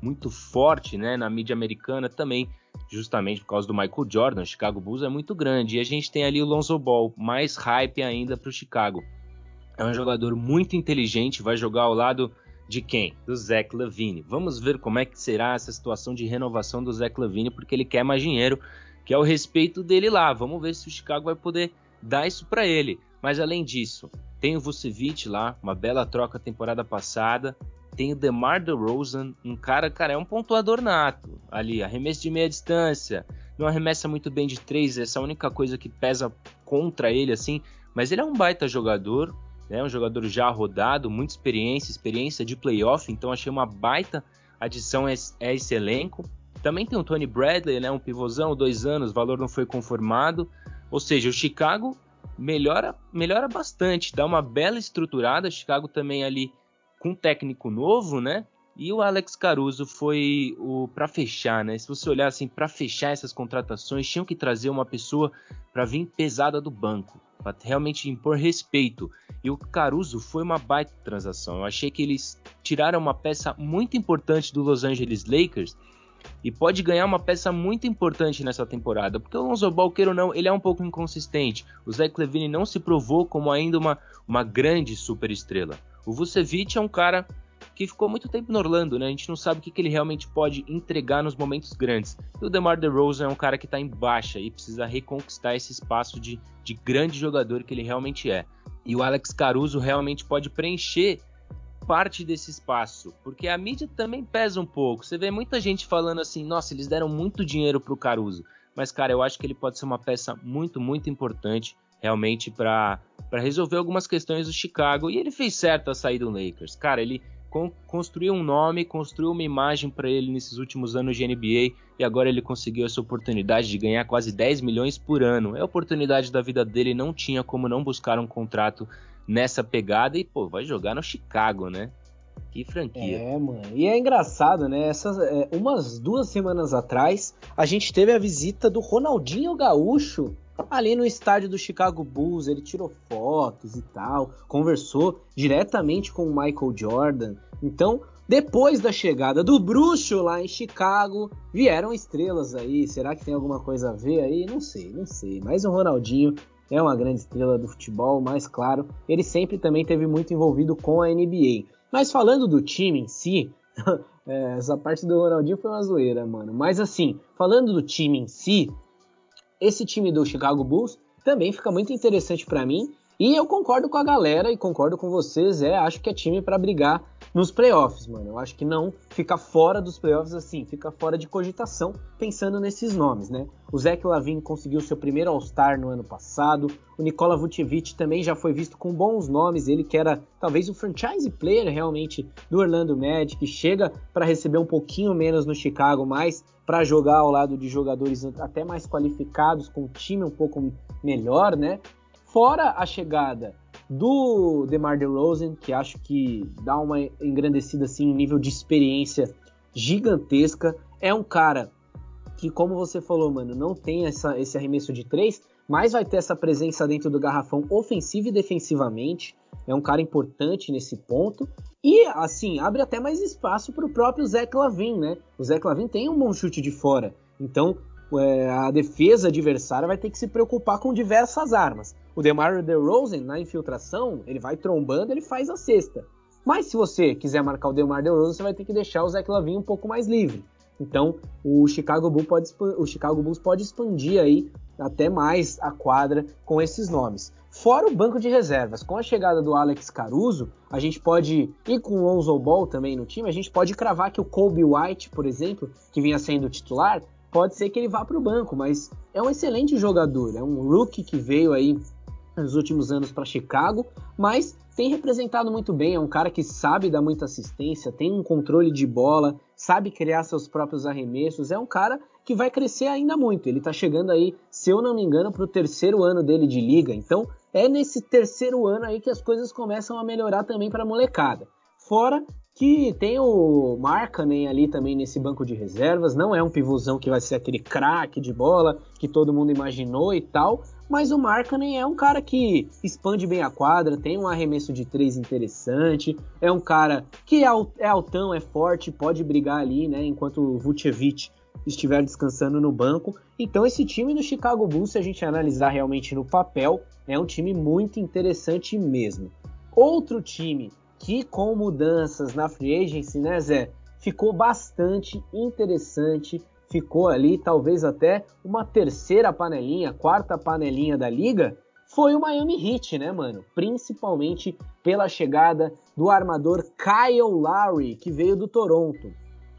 muito forte, né, na mídia americana também, justamente por causa do Michael Jordan. O Chicago Bulls é muito grande e a gente tem ali o Lonzo Ball, mais hype ainda para o Chicago. É um jogador muito inteligente, vai jogar ao lado de quem? Do Zach Levine. Vamos ver como é que será essa situação de renovação do Zach Levine, porque ele quer mais dinheiro, que é o respeito dele lá. Vamos ver se o Chicago vai poder dar isso para ele. Mas além disso, tem o Vucevic lá, uma bela troca temporada passada. Tem o DeMar DeRozan, um cara, cara, é um pontuador nato ali, arremesso de meia distância. Não arremessa muito bem de três, essa é a única coisa que pesa contra ele, assim. Mas ele é um baita jogador, né? Um jogador já rodado, muita experiência, experiência de playoff, então achei uma baita adição a esse elenco. Também tem o Tony Bradley, né? Um pivôzão, dois anos, valor não foi conformado. Ou seja, o Chicago melhora, melhora bastante, dá uma bela estruturada. Chicago também ali com um técnico novo, né? E o Alex Caruso foi o para fechar, né? Se você olhar assim, para fechar essas contratações, tinham que trazer uma pessoa para vir pesada do banco, para realmente impor respeito. E o Caruso foi uma baita transação. Eu achei que eles tiraram uma peça muito importante do Los Angeles Lakers e pode ganhar uma peça muito importante nessa temporada, porque o Lonzo ou não, ele é um pouco inconsistente. O Zach Levine não se provou como ainda uma, uma grande superestrela. O Vucevic é um cara que ficou muito tempo no Orlando, né? A gente não sabe o que, que ele realmente pode entregar nos momentos grandes. E o DeMar DeRozan é um cara que está em baixa e precisa reconquistar esse espaço de, de grande jogador que ele realmente é. E o Alex Caruso realmente pode preencher parte desse espaço, porque a mídia também pesa um pouco. Você vê muita gente falando assim: nossa, eles deram muito dinheiro para o Caruso. Mas, cara, eu acho que ele pode ser uma peça muito, muito importante realmente para resolver algumas questões do Chicago. E ele fez certo a sair do Lakers. Cara, ele construiu um nome, construiu uma imagem para ele nesses últimos anos de NBA e agora ele conseguiu essa oportunidade de ganhar quase 10 milhões por ano. É a oportunidade da vida dele, não tinha como não buscar um contrato nessa pegada e pô, vai jogar no Chicago, né? Que franquia. É, mano. E é engraçado, né? Essas, é, umas duas semanas atrás, a gente teve a visita do Ronaldinho Gaúcho ali no estádio do Chicago Bulls, ele tirou fotos e tal, conversou diretamente com o Michael Jordan. Então, depois da chegada do bruxo lá em Chicago, vieram estrelas aí. Será que tem alguma coisa a ver aí? Não sei, não sei. Mas o Ronaldinho é uma grande estrela do futebol, mas claro, ele sempre também teve muito envolvido com a NBA. Mas falando do time em si, é, essa parte do Ronaldinho foi uma zoeira, mano. Mas assim, falando do time em si, esse time do Chicago Bulls também fica muito interessante para mim. E eu concordo com a galera e concordo com vocês, é, acho que é time para brigar nos playoffs, mano. Eu acho que não fica fora dos playoffs assim, fica fora de cogitação pensando nesses nomes, né? O Zach Lavin conseguiu seu primeiro All-Star no ano passado, o Nikola Vucevic também já foi visto com bons nomes, ele que era talvez o franchise player realmente do Orlando Magic, chega para receber um pouquinho menos no Chicago, mas para jogar ao lado de jogadores até mais qualificados, com um time um pouco melhor, né? Fora a chegada do DeMar DeRozan, que acho que dá uma engrandecida assim, um nível de experiência gigantesca. É um cara que, como você falou, mano, não tem essa, esse arremesso de três, mas vai ter essa presença dentro do garrafão ofensivo e defensivamente. É um cara importante nesse ponto. E, assim, abre até mais espaço para o próprio Zach Lavin, né? O Zach Lavin tem um bom chute de fora. Então, é, a defesa adversária vai ter que se preocupar com diversas armas. O DeMar DeRozan, na infiltração, ele vai trombando, ele faz a cesta. Mas se você quiser marcar o DeMar DeRozan, você vai ter que deixar o Zach Lavin um pouco mais livre. Então, o Chicago, pode, o Chicago Bulls pode expandir aí até mais a quadra com esses nomes. Fora o banco de reservas. Com a chegada do Alex Caruso, a gente pode ir com o Lonzo Ball também no time, a gente pode cravar que o Kobe White, por exemplo, que vinha sendo titular, pode ser que ele vá para o banco, mas é um excelente jogador, é um rookie que veio aí nos últimos anos para Chicago, mas tem representado muito bem, é um cara que sabe dar muita assistência, tem um controle de bola, sabe criar seus próprios arremessos, é um cara que vai crescer ainda muito. Ele está chegando aí, se eu não me engano, para o terceiro ano dele de liga, então é nesse terceiro ano aí que as coisas começam a melhorar também para a molecada. Fora que tem o Markkanen ali também nesse banco de reservas, não é um pivôzão que vai ser aquele craque de bola que todo mundo imaginou e tal, mas o Markkanen é um cara que expande bem a quadra, tem um arremesso de três interessante, é um cara que é, é altão, é forte, pode brigar ali, né, enquanto o Vucevic estiver descansando no banco. Então esse time do Chicago Bulls, se a gente analisar realmente no papel, é um time muito interessante mesmo. Outro time que com mudanças na free agency, né, Zé, ficou bastante interessante, ficou ali talvez até uma terceira panelinha, quarta panelinha da liga, foi o Miami Heat, né, mano? Principalmente pela chegada do armador Kyle Lowry, que veio do Toronto.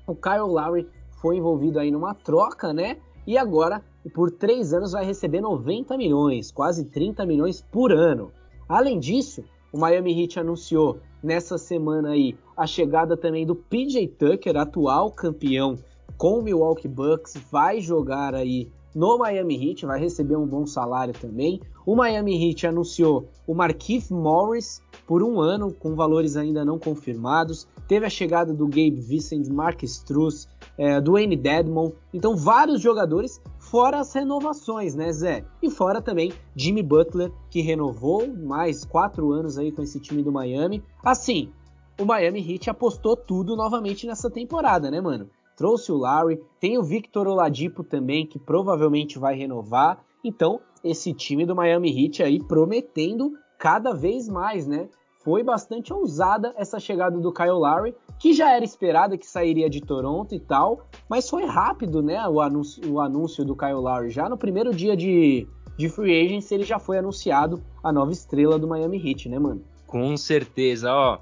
O Kyle Lowry foi envolvido aí numa troca, né? E agora, por três anos, vai receber 90 milhões, quase 30 milhões por ano. Além disso, o Miami Heat anunciou nessa semana aí a chegada também do PJ Tucker, atual campeão com o Milwaukee Bucks, vai jogar aí no Miami Heat, vai receber um bom salário também. O Miami Heat anunciou o Marquise Morris por um ano, com valores ainda não confirmados. Teve a chegada do Gabe Vincent, Mark Struz, é, do Wayne Dedmon. Então, vários jogadores Fora as renovações, né, Zé? E fora também Jimmy Butler, que renovou mais quatro anos aí com esse time do Miami. Assim, o Miami Heat apostou tudo novamente nessa temporada, né, mano? Trouxe o Larry, tem o Victor Oladipo também, que provavelmente vai renovar. Então, esse time do Miami Heat aí prometendo cada vez mais, né? Foi bastante ousada essa chegada do Kyle Lowry, que já era esperada que sairia de Toronto e tal, mas foi rápido, né, o anúncio, o anúncio do Kyle Lowry. Já no primeiro dia de, de free agency ele já foi anunciado a nova estrela do Miami Heat, né, mano? Com certeza, ó,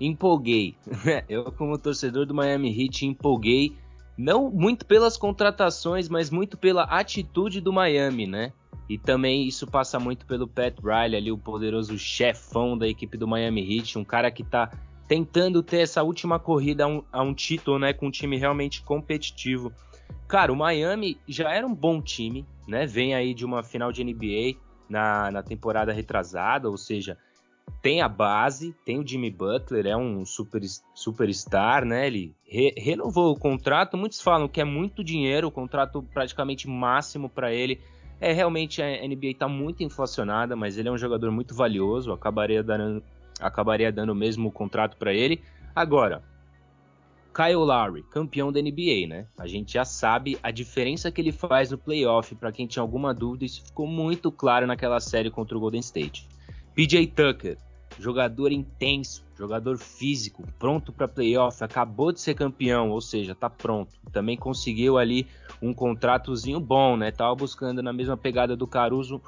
empolguei. Eu como torcedor do Miami Heat empolguei, não muito pelas contratações, mas muito pela atitude do Miami, né? E também isso passa muito pelo Pat Riley, ali, o poderoso chefão da equipe do Miami Heat, um cara que tá tentando ter essa última corrida a um, a um título, né, com um time realmente competitivo. Cara, o Miami já era um bom time, né? Vem aí de uma final de NBA na, na temporada retrasada, ou seja, tem a base, tem o Jimmy Butler, é um super, superstar, né? Ele re, renovou o contrato. Muitos falam que é muito dinheiro, o contrato praticamente máximo para ele. É, realmente a NBA está muito inflacionada, mas ele é um jogador muito valioso, acabaria dando, acabaria dando mesmo o contrato para ele. Agora, Kyle Lowry, campeão da NBA, né? A gente já sabe a diferença que ele faz no playoff. Para quem tinha alguma dúvida, isso ficou muito claro naquela série contra o Golden State. PJ Tucker, jogador intenso, jogador físico, pronto para playoff, acabou de ser campeão, ou seja, tá pronto. Também conseguiu ali um contratozinho bom, né? Tava buscando na mesma pegada do Caruso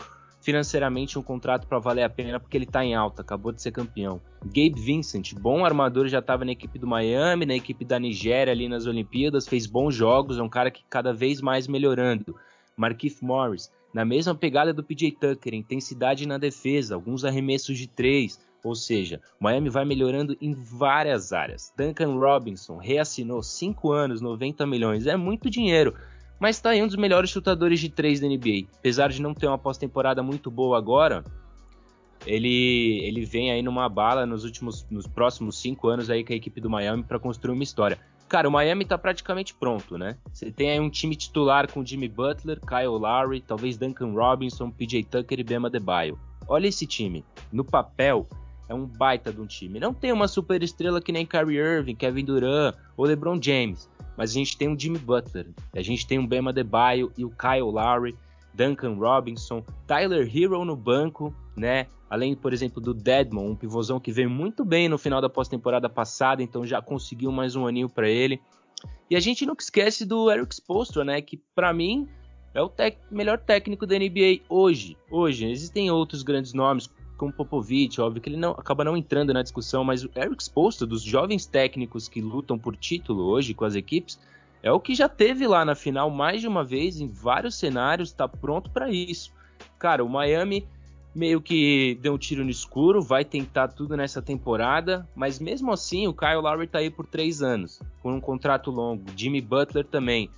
financeiramente um contrato para valer a pena porque ele tá em alta, acabou de ser campeão. Gabe Vincent, bom armador, já estava na equipe do Miami, na equipe da Nigéria ali nas Olimpíadas, fez bons jogos, é um cara que cada vez mais melhorando. Marquise Morris, na mesma pegada do PJ Tucker, intensidade na defesa, alguns arremessos de três, ou seja, Miami vai melhorando em várias áreas. Duncan Robinson reassinou 5 anos, 90 milhões, é muito dinheiro, mas está aí um dos melhores chutadores de três da NBA. Apesar de não ter uma pós-temporada muito boa agora, ele, ele vem aí numa bala nos últimos, nos próximos cinco anos aí com a equipe do Miami para construir uma história. Cara, o Miami tá praticamente pronto, né? Você tem aí um time titular com Jimmy Butler, Kyle Lowry, talvez Duncan Robinson, PJ Tucker e Bema Debaio. Olha esse time. No papel, é um baita de um time. Não tem uma super estrela que nem Kyrie Irving, Kevin Durant ou LeBron James, mas a gente tem um Jimmy Butler, a gente tem um Bema Debaio e o Kyle Lowry, Duncan Robinson, Tyler Hero no banco, né? Além, por exemplo, do Deadmon, um pivôzão que veio muito bem no final da pós-temporada passada, então já conseguiu mais um aninho para ele. E a gente nunca esquece do Eric Spoelstra, né? Que para mim é o melhor técnico da NBA hoje. Hoje existem outros grandes nomes como Popovich, óbvio que ele não acaba não entrando na discussão, mas o Eric Spoelstra dos jovens técnicos que lutam por título hoje com as equipes é o que já teve lá na final mais de uma vez em vários cenários, está pronto para isso. Cara, o Miami meio que deu um tiro no escuro, vai tentar tudo nessa temporada, mas mesmo assim o Kyle Lowry tá aí por três anos, com um contrato longo. Jimmy Butler também.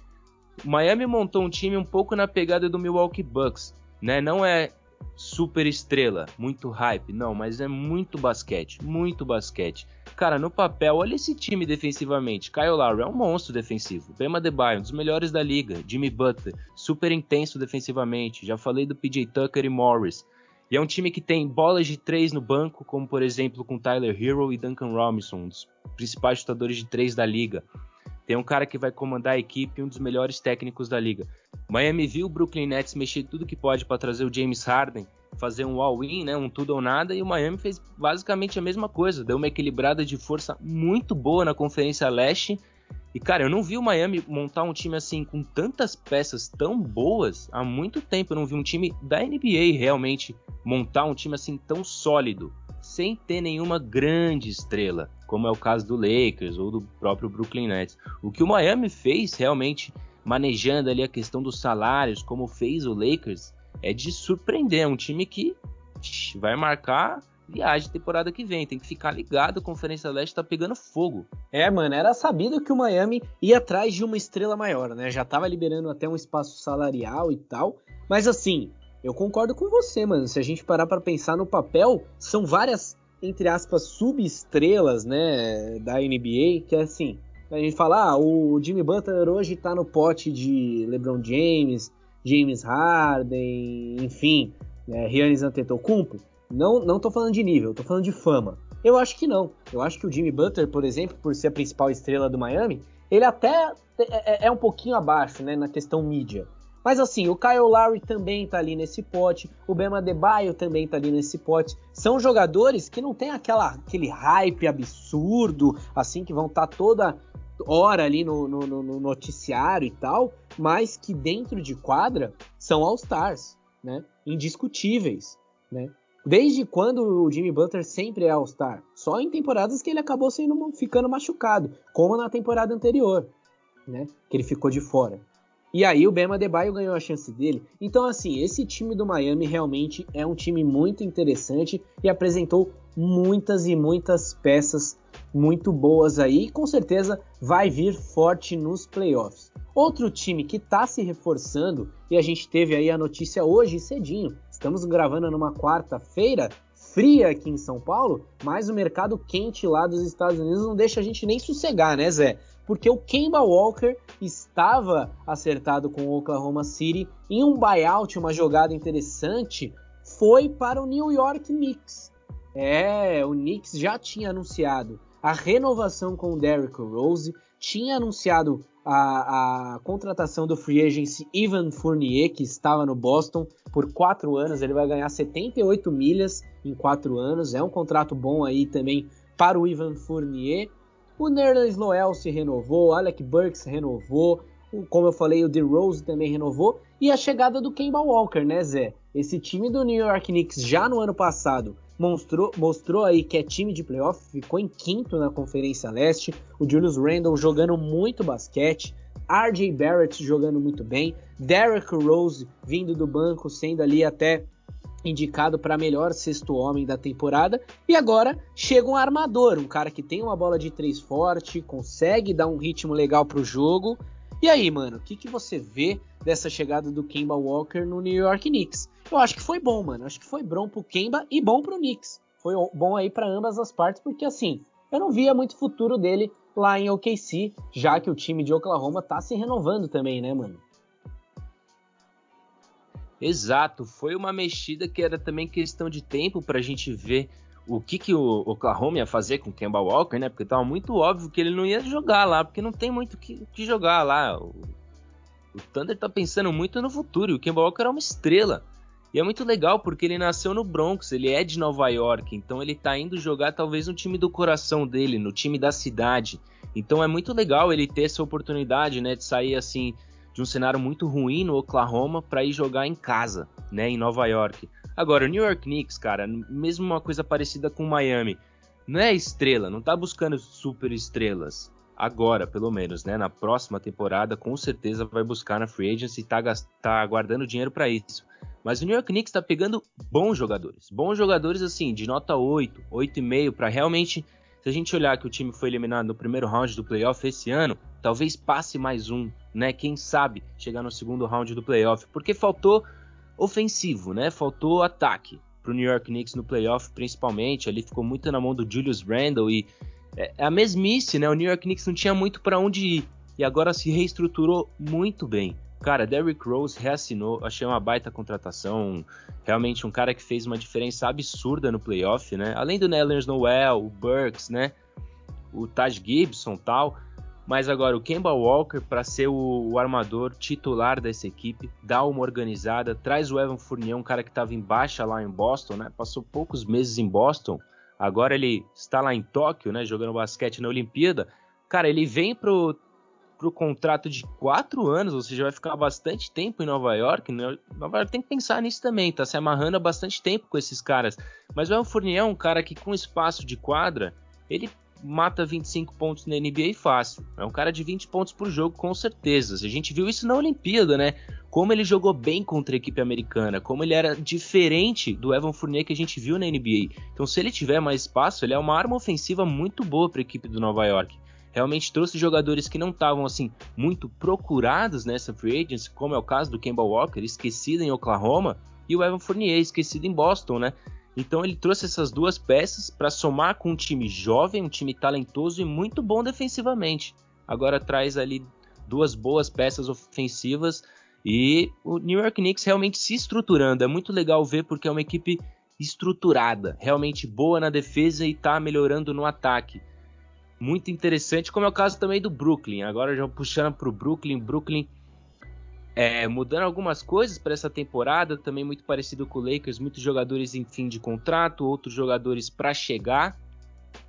O Miami montou um time um pouco na pegada do Milwaukee Bucks, né? Não é super estrela, muito hype, não, mas é muito basquete, muito basquete. Cara, no papel, olha esse time defensivamente. Kyle Lowry é um monstro defensivo. Bema Debaio, um dos melhores da liga. Jimmy Butler, super intenso defensivamente. Já falei do PJ Tucker e Morris. E é um time que tem bolas de três no banco, como por exemplo com Tyler Hero e Duncan Robinson, um dos principais chutadores de três da liga. Tem um cara que vai comandar a equipe, um dos melhores técnicos da liga. Miami viu o Brooklyn Nets mexer tudo que pode para trazer o James Harden, fazer um all-in, né, um tudo ou nada, e o Miami fez basicamente a mesma coisa, deu uma equilibrada de força muito boa na Conferência Leste e, cara, eu não vi o Miami montar um time assim com tantas peças tão boas há muito tempo. Eu não vi um time da NBA realmente montar um time assim tão sólido, sem ter nenhuma grande estrela, como é o caso do Lakers ou do próprio Brooklyn Nets. O que o Miami fez realmente, manejando ali a questão dos salários, como fez o Lakers, é de surpreender. É um time que vai marcar viagem temporada que vem. Tem que ficar ligado, a Conferência Leste tá pegando fogo. É, mano, era sabido que o Miami ia atrás de uma estrela maior, né? Já tava liberando até um espaço salarial e tal. Mas assim, eu concordo com você, mano. Se a gente parar para pensar no papel, são várias, entre aspas, subestrelas, né, da NBA, que é assim. A gente fala, ah, o Jimmy Butler hoje tá no pote de LeBron James, James Harden, enfim, né, Giannis Antetokounmpo. Não, não tô falando de nível, tô falando de fama. Eu acho que não. Eu acho que o Jimmy Butler, por exemplo, por ser a principal estrela do Miami, ele até é, é, é um pouquinho abaixo, né, na questão mídia. Mas assim, o Kyle Lowry também tá ali nesse pote, o Bema Debaio também tá ali nesse pote. São jogadores que não tem aquela, aquele hype absurdo, assim, que vão estar tá toda hora ali no, no, no, noticiário e tal, mas que dentro de quadra são All-Stars, né? Indiscutíveis, né? Desde quando o Jimmy Butler sempre é All-Star? Só em temporadas que ele acabou sendo, ficando machucado, como na temporada anterior, né? Que ele ficou de fora. E aí o Bema Debaio ganhou a chance dele. Então, assim, esse time do Miami realmente é um time muito interessante e apresentou muitas e muitas peças muito boas aí. E com certeza vai vir forte nos playoffs. Outro time que está se reforçando, e a gente teve aí a notícia hoje cedinho, Estamos gravando numa quarta-feira, fria aqui em São Paulo, mas o mercado quente lá dos Estados Unidos não deixa a gente nem sossegar, né, Zé? Porque o Kemba Walker estava acertado com o Oklahoma City em um buyout, uma jogada interessante, foi para o New York Knicks. É, o Knicks já tinha anunciado a renovação com o Derrick Rose, tinha anunciado a, a, contratação do free agency Ivan Fournier, que estava no Boston por quatro anos. Ele vai ganhar 78 milhas em quatro anos. É um contrato bom aí também para o Ivan Fournier. O Nerlens Noel se renovou, Alec Burks renovou, como eu falei, o DeRozan também renovou. E a chegada do Kemba Walker, né, Zé? Esse time do New York Knicks já no ano passado mostrou, mostrou aí que é time de playoff, ficou em quinto na Conferência Leste. O Julius Randle jogando muito basquete. RJ Barrett jogando muito bem. Derrick Rose vindo do banco, sendo ali até indicado para melhor sexto homem da temporada. E agora chega um armador, um cara que tem uma bola de três forte, consegue dar um ritmo legal para o jogo. E aí, mano, o que, que você vê dessa chegada do Kemba Walker no New York Knicks? Eu acho que foi bom, mano. Acho que foi bom pro Kemba e bom pro Knicks. Foi bom aí para ambas as partes, porque assim, eu não via muito futuro dele lá em OKC, já que o time de Oklahoma tá se renovando também, né, mano? Exato, foi uma mexida que era também questão de tempo pra gente ver o que, que o Oklahoma ia fazer com o Kemba Walker, né? Porque tava muito óbvio que ele não ia jogar lá, porque não tem muito o que, que, jogar lá. O, o Thunder tá pensando muito no futuro, e o Kemba Walker é uma estrela. E é muito legal porque ele nasceu no Bronx, ele é de Nova York, então ele tá indo jogar talvez no time do coração dele, no time da cidade. Então é muito legal ele ter essa oportunidade, né, de sair assim de um cenário muito ruim no Oklahoma para ir jogar em casa, né, em Nova York. Agora, o New York Knicks, cara, mesmo uma coisa parecida com o Miami, não é estrela, não tá buscando super estrelas. Agora, pelo menos, né, na próxima temporada, com certeza vai buscar na free agency e tá, tá guardando dinheiro para isso. Mas o New York Knicks tá pegando bons jogadores. Bons jogadores, assim, de nota 8, 8,5, para realmente se a gente olhar que o time foi eliminado no primeiro round do playoff esse ano, talvez passe mais um, né? Quem sabe chegar no segundo round do playoff, porque faltou ofensivo, né? Faltou ataque para o New York Knicks no playoff, principalmente. Ali ficou muito na mão do Julius Randle e é, é a mesmice, né? O New York Knicks não tinha muito para onde ir e agora se reestruturou muito bem. Cara, Derrick Rose reassinou, achei uma baita contratação, realmente um cara que fez uma diferença absurda no playoff, né? Além do Nerlens Noel, o Burks, né? O Taj Gibson tal. Mas agora o Kemba Walker para ser o, o, armador titular dessa equipe, dá uma organizada, traz o Evan Fournier, um cara que estava em baixa lá em Boston, né? Passou poucos meses em Boston, agora ele está lá em Tóquio, né? Jogando basquete na Olimpíada. Cara, ele vem pro, pro contrato de quatro anos, ou seja, vai ficar bastante tempo em Nova York. Né? Nova York tem que pensar nisso também, tá se amarrando há bastante tempo com esses caras. Mas o Evan Fournier é um cara que com espaço de quadra, ele mata 25 pontos na NBA fácil. É um cara de 20 pontos por jogo, com certeza. A gente viu isso na Olimpíada, né? Como ele jogou bem contra a equipe americana, como ele era diferente do Evan Fournier que a gente viu na NBA. Então, se ele tiver mais espaço, ele é uma arma ofensiva muito boa para a equipe do Nova York. Realmente trouxe jogadores que não estavam assim muito procurados nessa free agency, como é o caso do Kemba Walker, esquecido em Oklahoma, e o Evan Fournier, esquecido em Boston, né? Então ele trouxe essas duas peças para somar com um time jovem, um time talentoso e muito bom defensivamente. Agora traz ali duas boas peças ofensivas e o New York Knicks realmente se estruturando. É muito legal ver porque é uma equipe estruturada, realmente boa na defesa e está melhorando no ataque. Muito interessante, como é o caso também do Brooklyn. Agora já puxando para o Brooklyn, Brooklyn é, mudando algumas coisas para essa temporada, também muito parecido com o Lakers, muitos jogadores em fim de contrato, outros jogadores para chegar.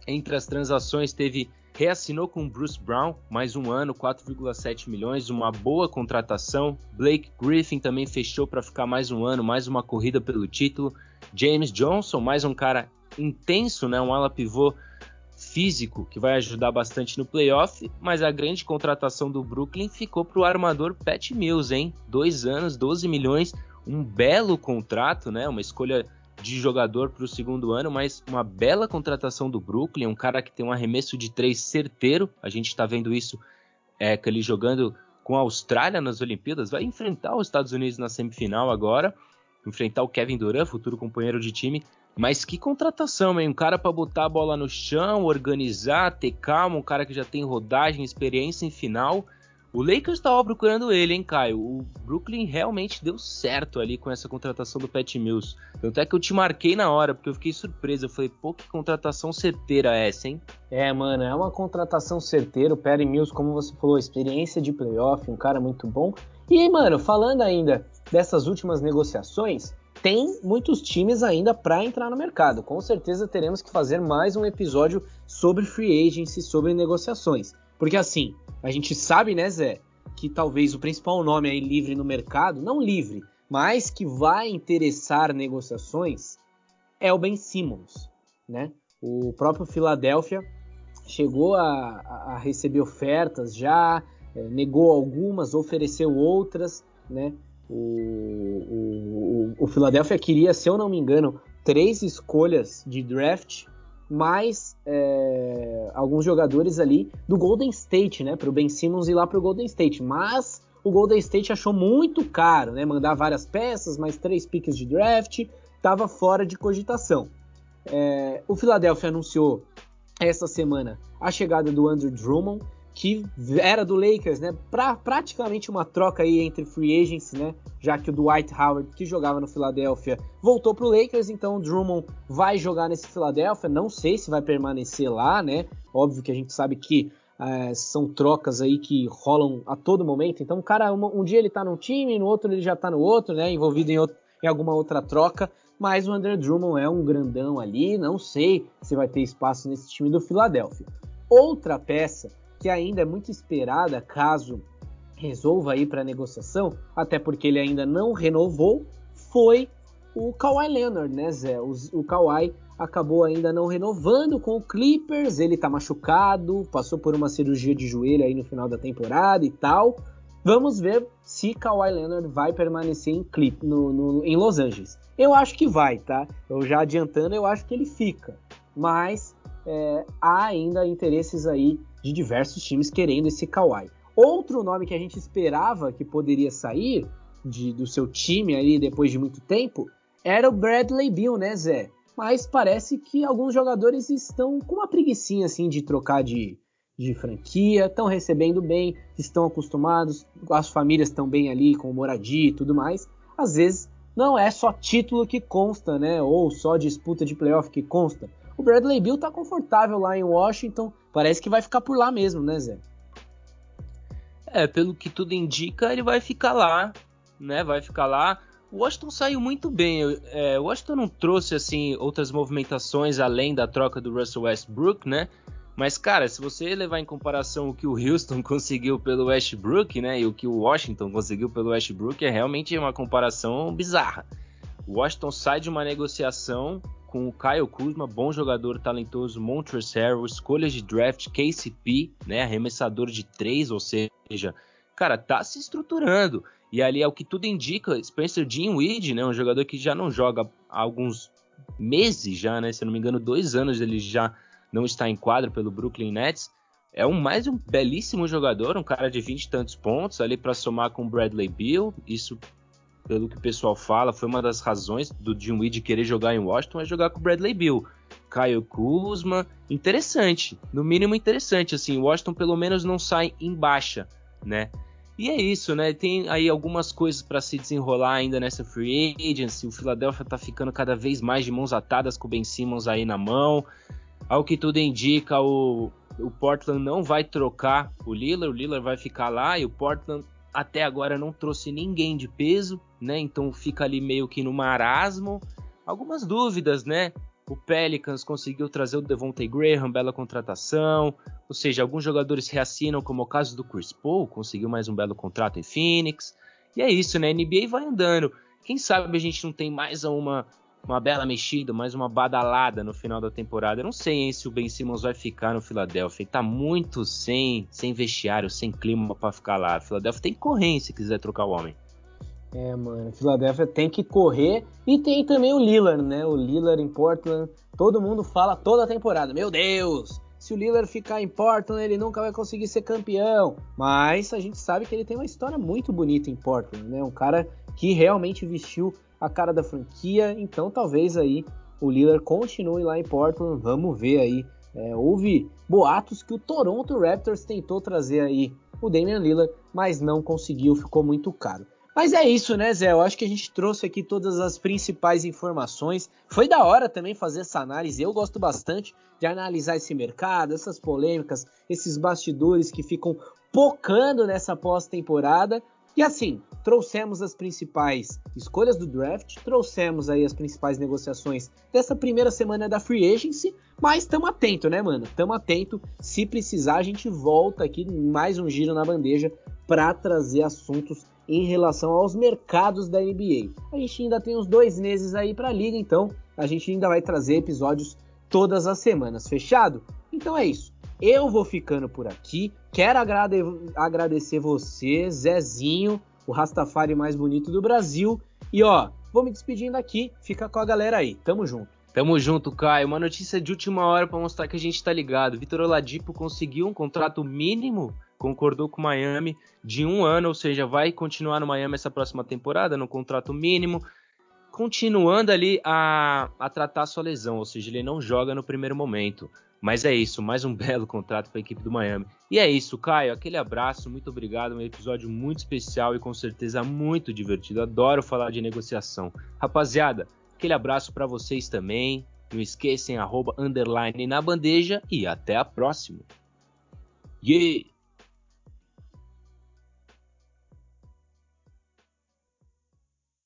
Entre as transações teve reassinou com Bruce Brown mais um ano, 4,7 milhões, uma boa contratação. Blake Griffin também fechou para ficar mais um ano, mais uma corrida pelo título. James Johnson, mais um cara intenso, né, um ala pivô físico que vai ajudar bastante no playoff, mas a grande contratação do Brooklyn ficou para o armador Pat Mills, hein? Dois anos, 12 milhões, um belo contrato, né? Uma escolha de jogador para o segundo ano, mas uma bela contratação do Brooklyn, um cara que tem um arremesso de três certeiro. A gente está vendo isso é, que ele jogando com a Austrália nas Olimpíadas, vai enfrentar os Estados Unidos na semifinal agora, enfrentar o Kevin Durant, futuro companheiro de time. Mas que contratação, hein? Um cara para botar a bola no chão, organizar, ter calma, um cara que já tem rodagem, experiência em final. O Lakers estava procurando ele, hein, Caio? O Brooklyn realmente deu certo ali com essa contratação do Pat Mills. Tanto é que eu te marquei na hora, porque eu fiquei surpreso. Eu falei, pô, que contratação certeira é essa, hein? É, mano, é uma contratação certeira. O Pat Mills, como você falou, experiência de playoff, um cara muito bom. E mano, falando ainda dessas últimas negociações, tem muitos times ainda para entrar no mercado. Com certeza teremos que fazer mais um episódio sobre free agency, sobre negociações. Porque assim, a gente sabe, né, Zé, que talvez o principal nome aí livre no mercado, não livre, mas que vai interessar negociações é o Ben Simmons, né? O próprio Philadelphia chegou a, a receber ofertas já, é, negou algumas, ofereceu outras, né? O, o, o, Philadelphia queria, se eu não me engano, três escolhas de draft, mais é, alguns jogadores ali do Golden State, né? Para o Ben Simmons ir lá para o Golden State. Mas o Golden State achou muito caro, né? Mandar várias peças, mais três piques de draft, estava fora de cogitação. É, o Philadelphia anunciou essa semana a chegada do Andrew Drummond que era do Lakers, né? Pra, praticamente uma troca aí entre free agents, né? Já que o Dwight Howard, que jogava no Philadelphia, voltou pro Lakers, então o Drummond vai jogar nesse Philadelphia. Não sei se vai permanecer lá, né? Óbvio que a gente sabe que é, são trocas aí que rolam a todo momento. Então, o cara, um, um, dia ele tá num time, no outro ele já tá no outro, né? Envolvido em, outro, em alguma outra troca. Mas o Andrew Drummond é um grandão ali, não sei se vai ter espaço nesse time do Philadelphia. Outra peça que ainda é muito esperada caso resolva ir para negociação, até porque ele ainda não renovou, foi o Kawhi Leonard, né, Zé? O, o Kawhi acabou ainda não renovando com o Clippers, ele tá machucado, passou por uma cirurgia de joelho aí no final da temporada e tal. Vamos ver se Kawhi Leonard vai permanecer em, Clip, no, no, em Los Angeles. Eu acho que vai, tá? Eu já adiantando, eu acho que ele fica. Mas é, há ainda interesses aí de diversos times querendo esse Kawhi. Outro nome que a gente esperava que poderia sair de, do seu time aí depois de muito tempo era o Bradley Bill, né, Zé? Mas parece que alguns jogadores estão com uma preguiçinha assim de trocar de, de franquia, estão recebendo bem, estão acostumados, as famílias estão bem ali com moradia e tudo mais. Às vezes não é só título que consta, né? Ou só disputa de playoff que consta. O Bradley Bill tá confortável lá em Washington, parece que vai ficar por lá mesmo, né, Zé? É, pelo que tudo indica, ele vai ficar lá, né? Vai ficar lá. O Washington saiu muito bem. É, o Washington não trouxe assim outras movimentações além da troca do Russell Westbrook, né? Mas, cara, se você levar em comparação o que o Houston conseguiu pelo Westbrook, né, e o que o Washington conseguiu pelo Westbrook, é realmente uma comparação bizarra. O Washington sai de uma negociação com o Kyle Kuzma, bom jogador talentoso, Harrell, escolhas de draft, KCP, né, arremessador de três, ou seja, cara, tá se estruturando. E ali é o que tudo indica, Spencer Dinwiddie, né, um jogador que já não joga há alguns meses já, né, se eu não me engano, dois anos ele já não está em quadro pelo Brooklyn Nets. É um mais um belíssimo jogador, um cara de 20 e tantos pontos ali para somar com o Bradley Beal. Isso, pelo que o pessoal fala, foi uma das razões do Jim Weed querer jogar em Washington, é jogar com o Bradley Beal. Kyle Kuzma, interessante, no mínimo interessante, assim, Washington pelo menos não sai em baixa, né? E é isso, né? Tem aí algumas coisas para se desenrolar ainda nessa free agency. O Philadelphia tá ficando cada vez mais de mãos atadas com o Ben Simmons aí na mão. Ao que tudo indica, o, o Portland não vai trocar o Lillard, o Lillard vai ficar lá e o Portland até agora não trouxe ninguém de peso, né? Então fica ali meio que no marasmo. Algumas dúvidas, né? O Pelicans conseguiu trazer o Devontae Graham, bela contratação. Ou seja, alguns jogadores reassinam, como o caso do Chris Paul, conseguiu mais um belo contrato em Phoenix. E é isso, né? NBA vai andando. Quem sabe a gente não tem mais uma uma bela mexida, mais uma badalada no final da temporada. Eu não sei hein, se o Ben Simmons vai ficar no Philadelphia. Ele tá muito sem, sem vestiário, sem clima para ficar lá. Philadelphia tem que correr se quiser trocar o homem. É, mano, Philadelphia tem que correr e tem também o Lillard, né? O Lillard em Portland, todo mundo fala toda a temporada. Meu Deus, se o Lillard ficar em Portland, ele nunca vai conseguir ser campeão. Mas a gente sabe que ele tem uma história muito bonita em Portland, né? Um cara que realmente vestiu a cara da franquia, então talvez aí o Lillard continue lá em Portland, vamos ver aí. É, houve boatos que o Toronto Raptors tentou trazer aí o Damian Lillard, mas não conseguiu, ficou muito caro. Mas é isso, né, Zé? Eu acho que a gente trouxe aqui todas as principais informações. Foi da hora também fazer essa análise. Eu gosto bastante de analisar esse mercado, essas polêmicas, esses bastidores que ficam pocando nessa pós-temporada. E assim, trouxemos as principais escolhas do draft, trouxemos aí as principais negociações dessa primeira semana da free agency, mas estamos atento, né, mano? Estamos atento. Se precisar, a gente volta aqui mais um giro na bandeja para trazer assuntos em relação aos mercados da NBA. A gente ainda tem uns dois meses aí para a liga, então a gente ainda vai trazer episódios todas as semanas. Fechado? Então é isso. Eu vou ficando por aqui. Quero agrade agradecer você, Zezinho, o Rastafari mais bonito do Brasil. E ó, vou me despedindo aqui. Fica com a galera aí. Tamo junto. Tamo junto, Caio. Uma notícia de última hora para mostrar que a gente tá ligado. Vitor Oladipo conseguiu um contrato mínimo, concordou com o Miami de um ano, ou seja, vai continuar no Miami essa próxima temporada no contrato mínimo, continuando ali a, a tratar a sua lesão, ou seja, ele não joga no primeiro momento. Mas é isso, mais um belo contrato para a equipe do Miami. E é isso, Caio, aquele abraço, muito obrigado, um episódio muito especial e com certeza muito divertido. Adoro falar de negociação. Rapaziada, aquele abraço para vocês também. Não esquecem arroba underline na bandeja e até a próxima. Yeah!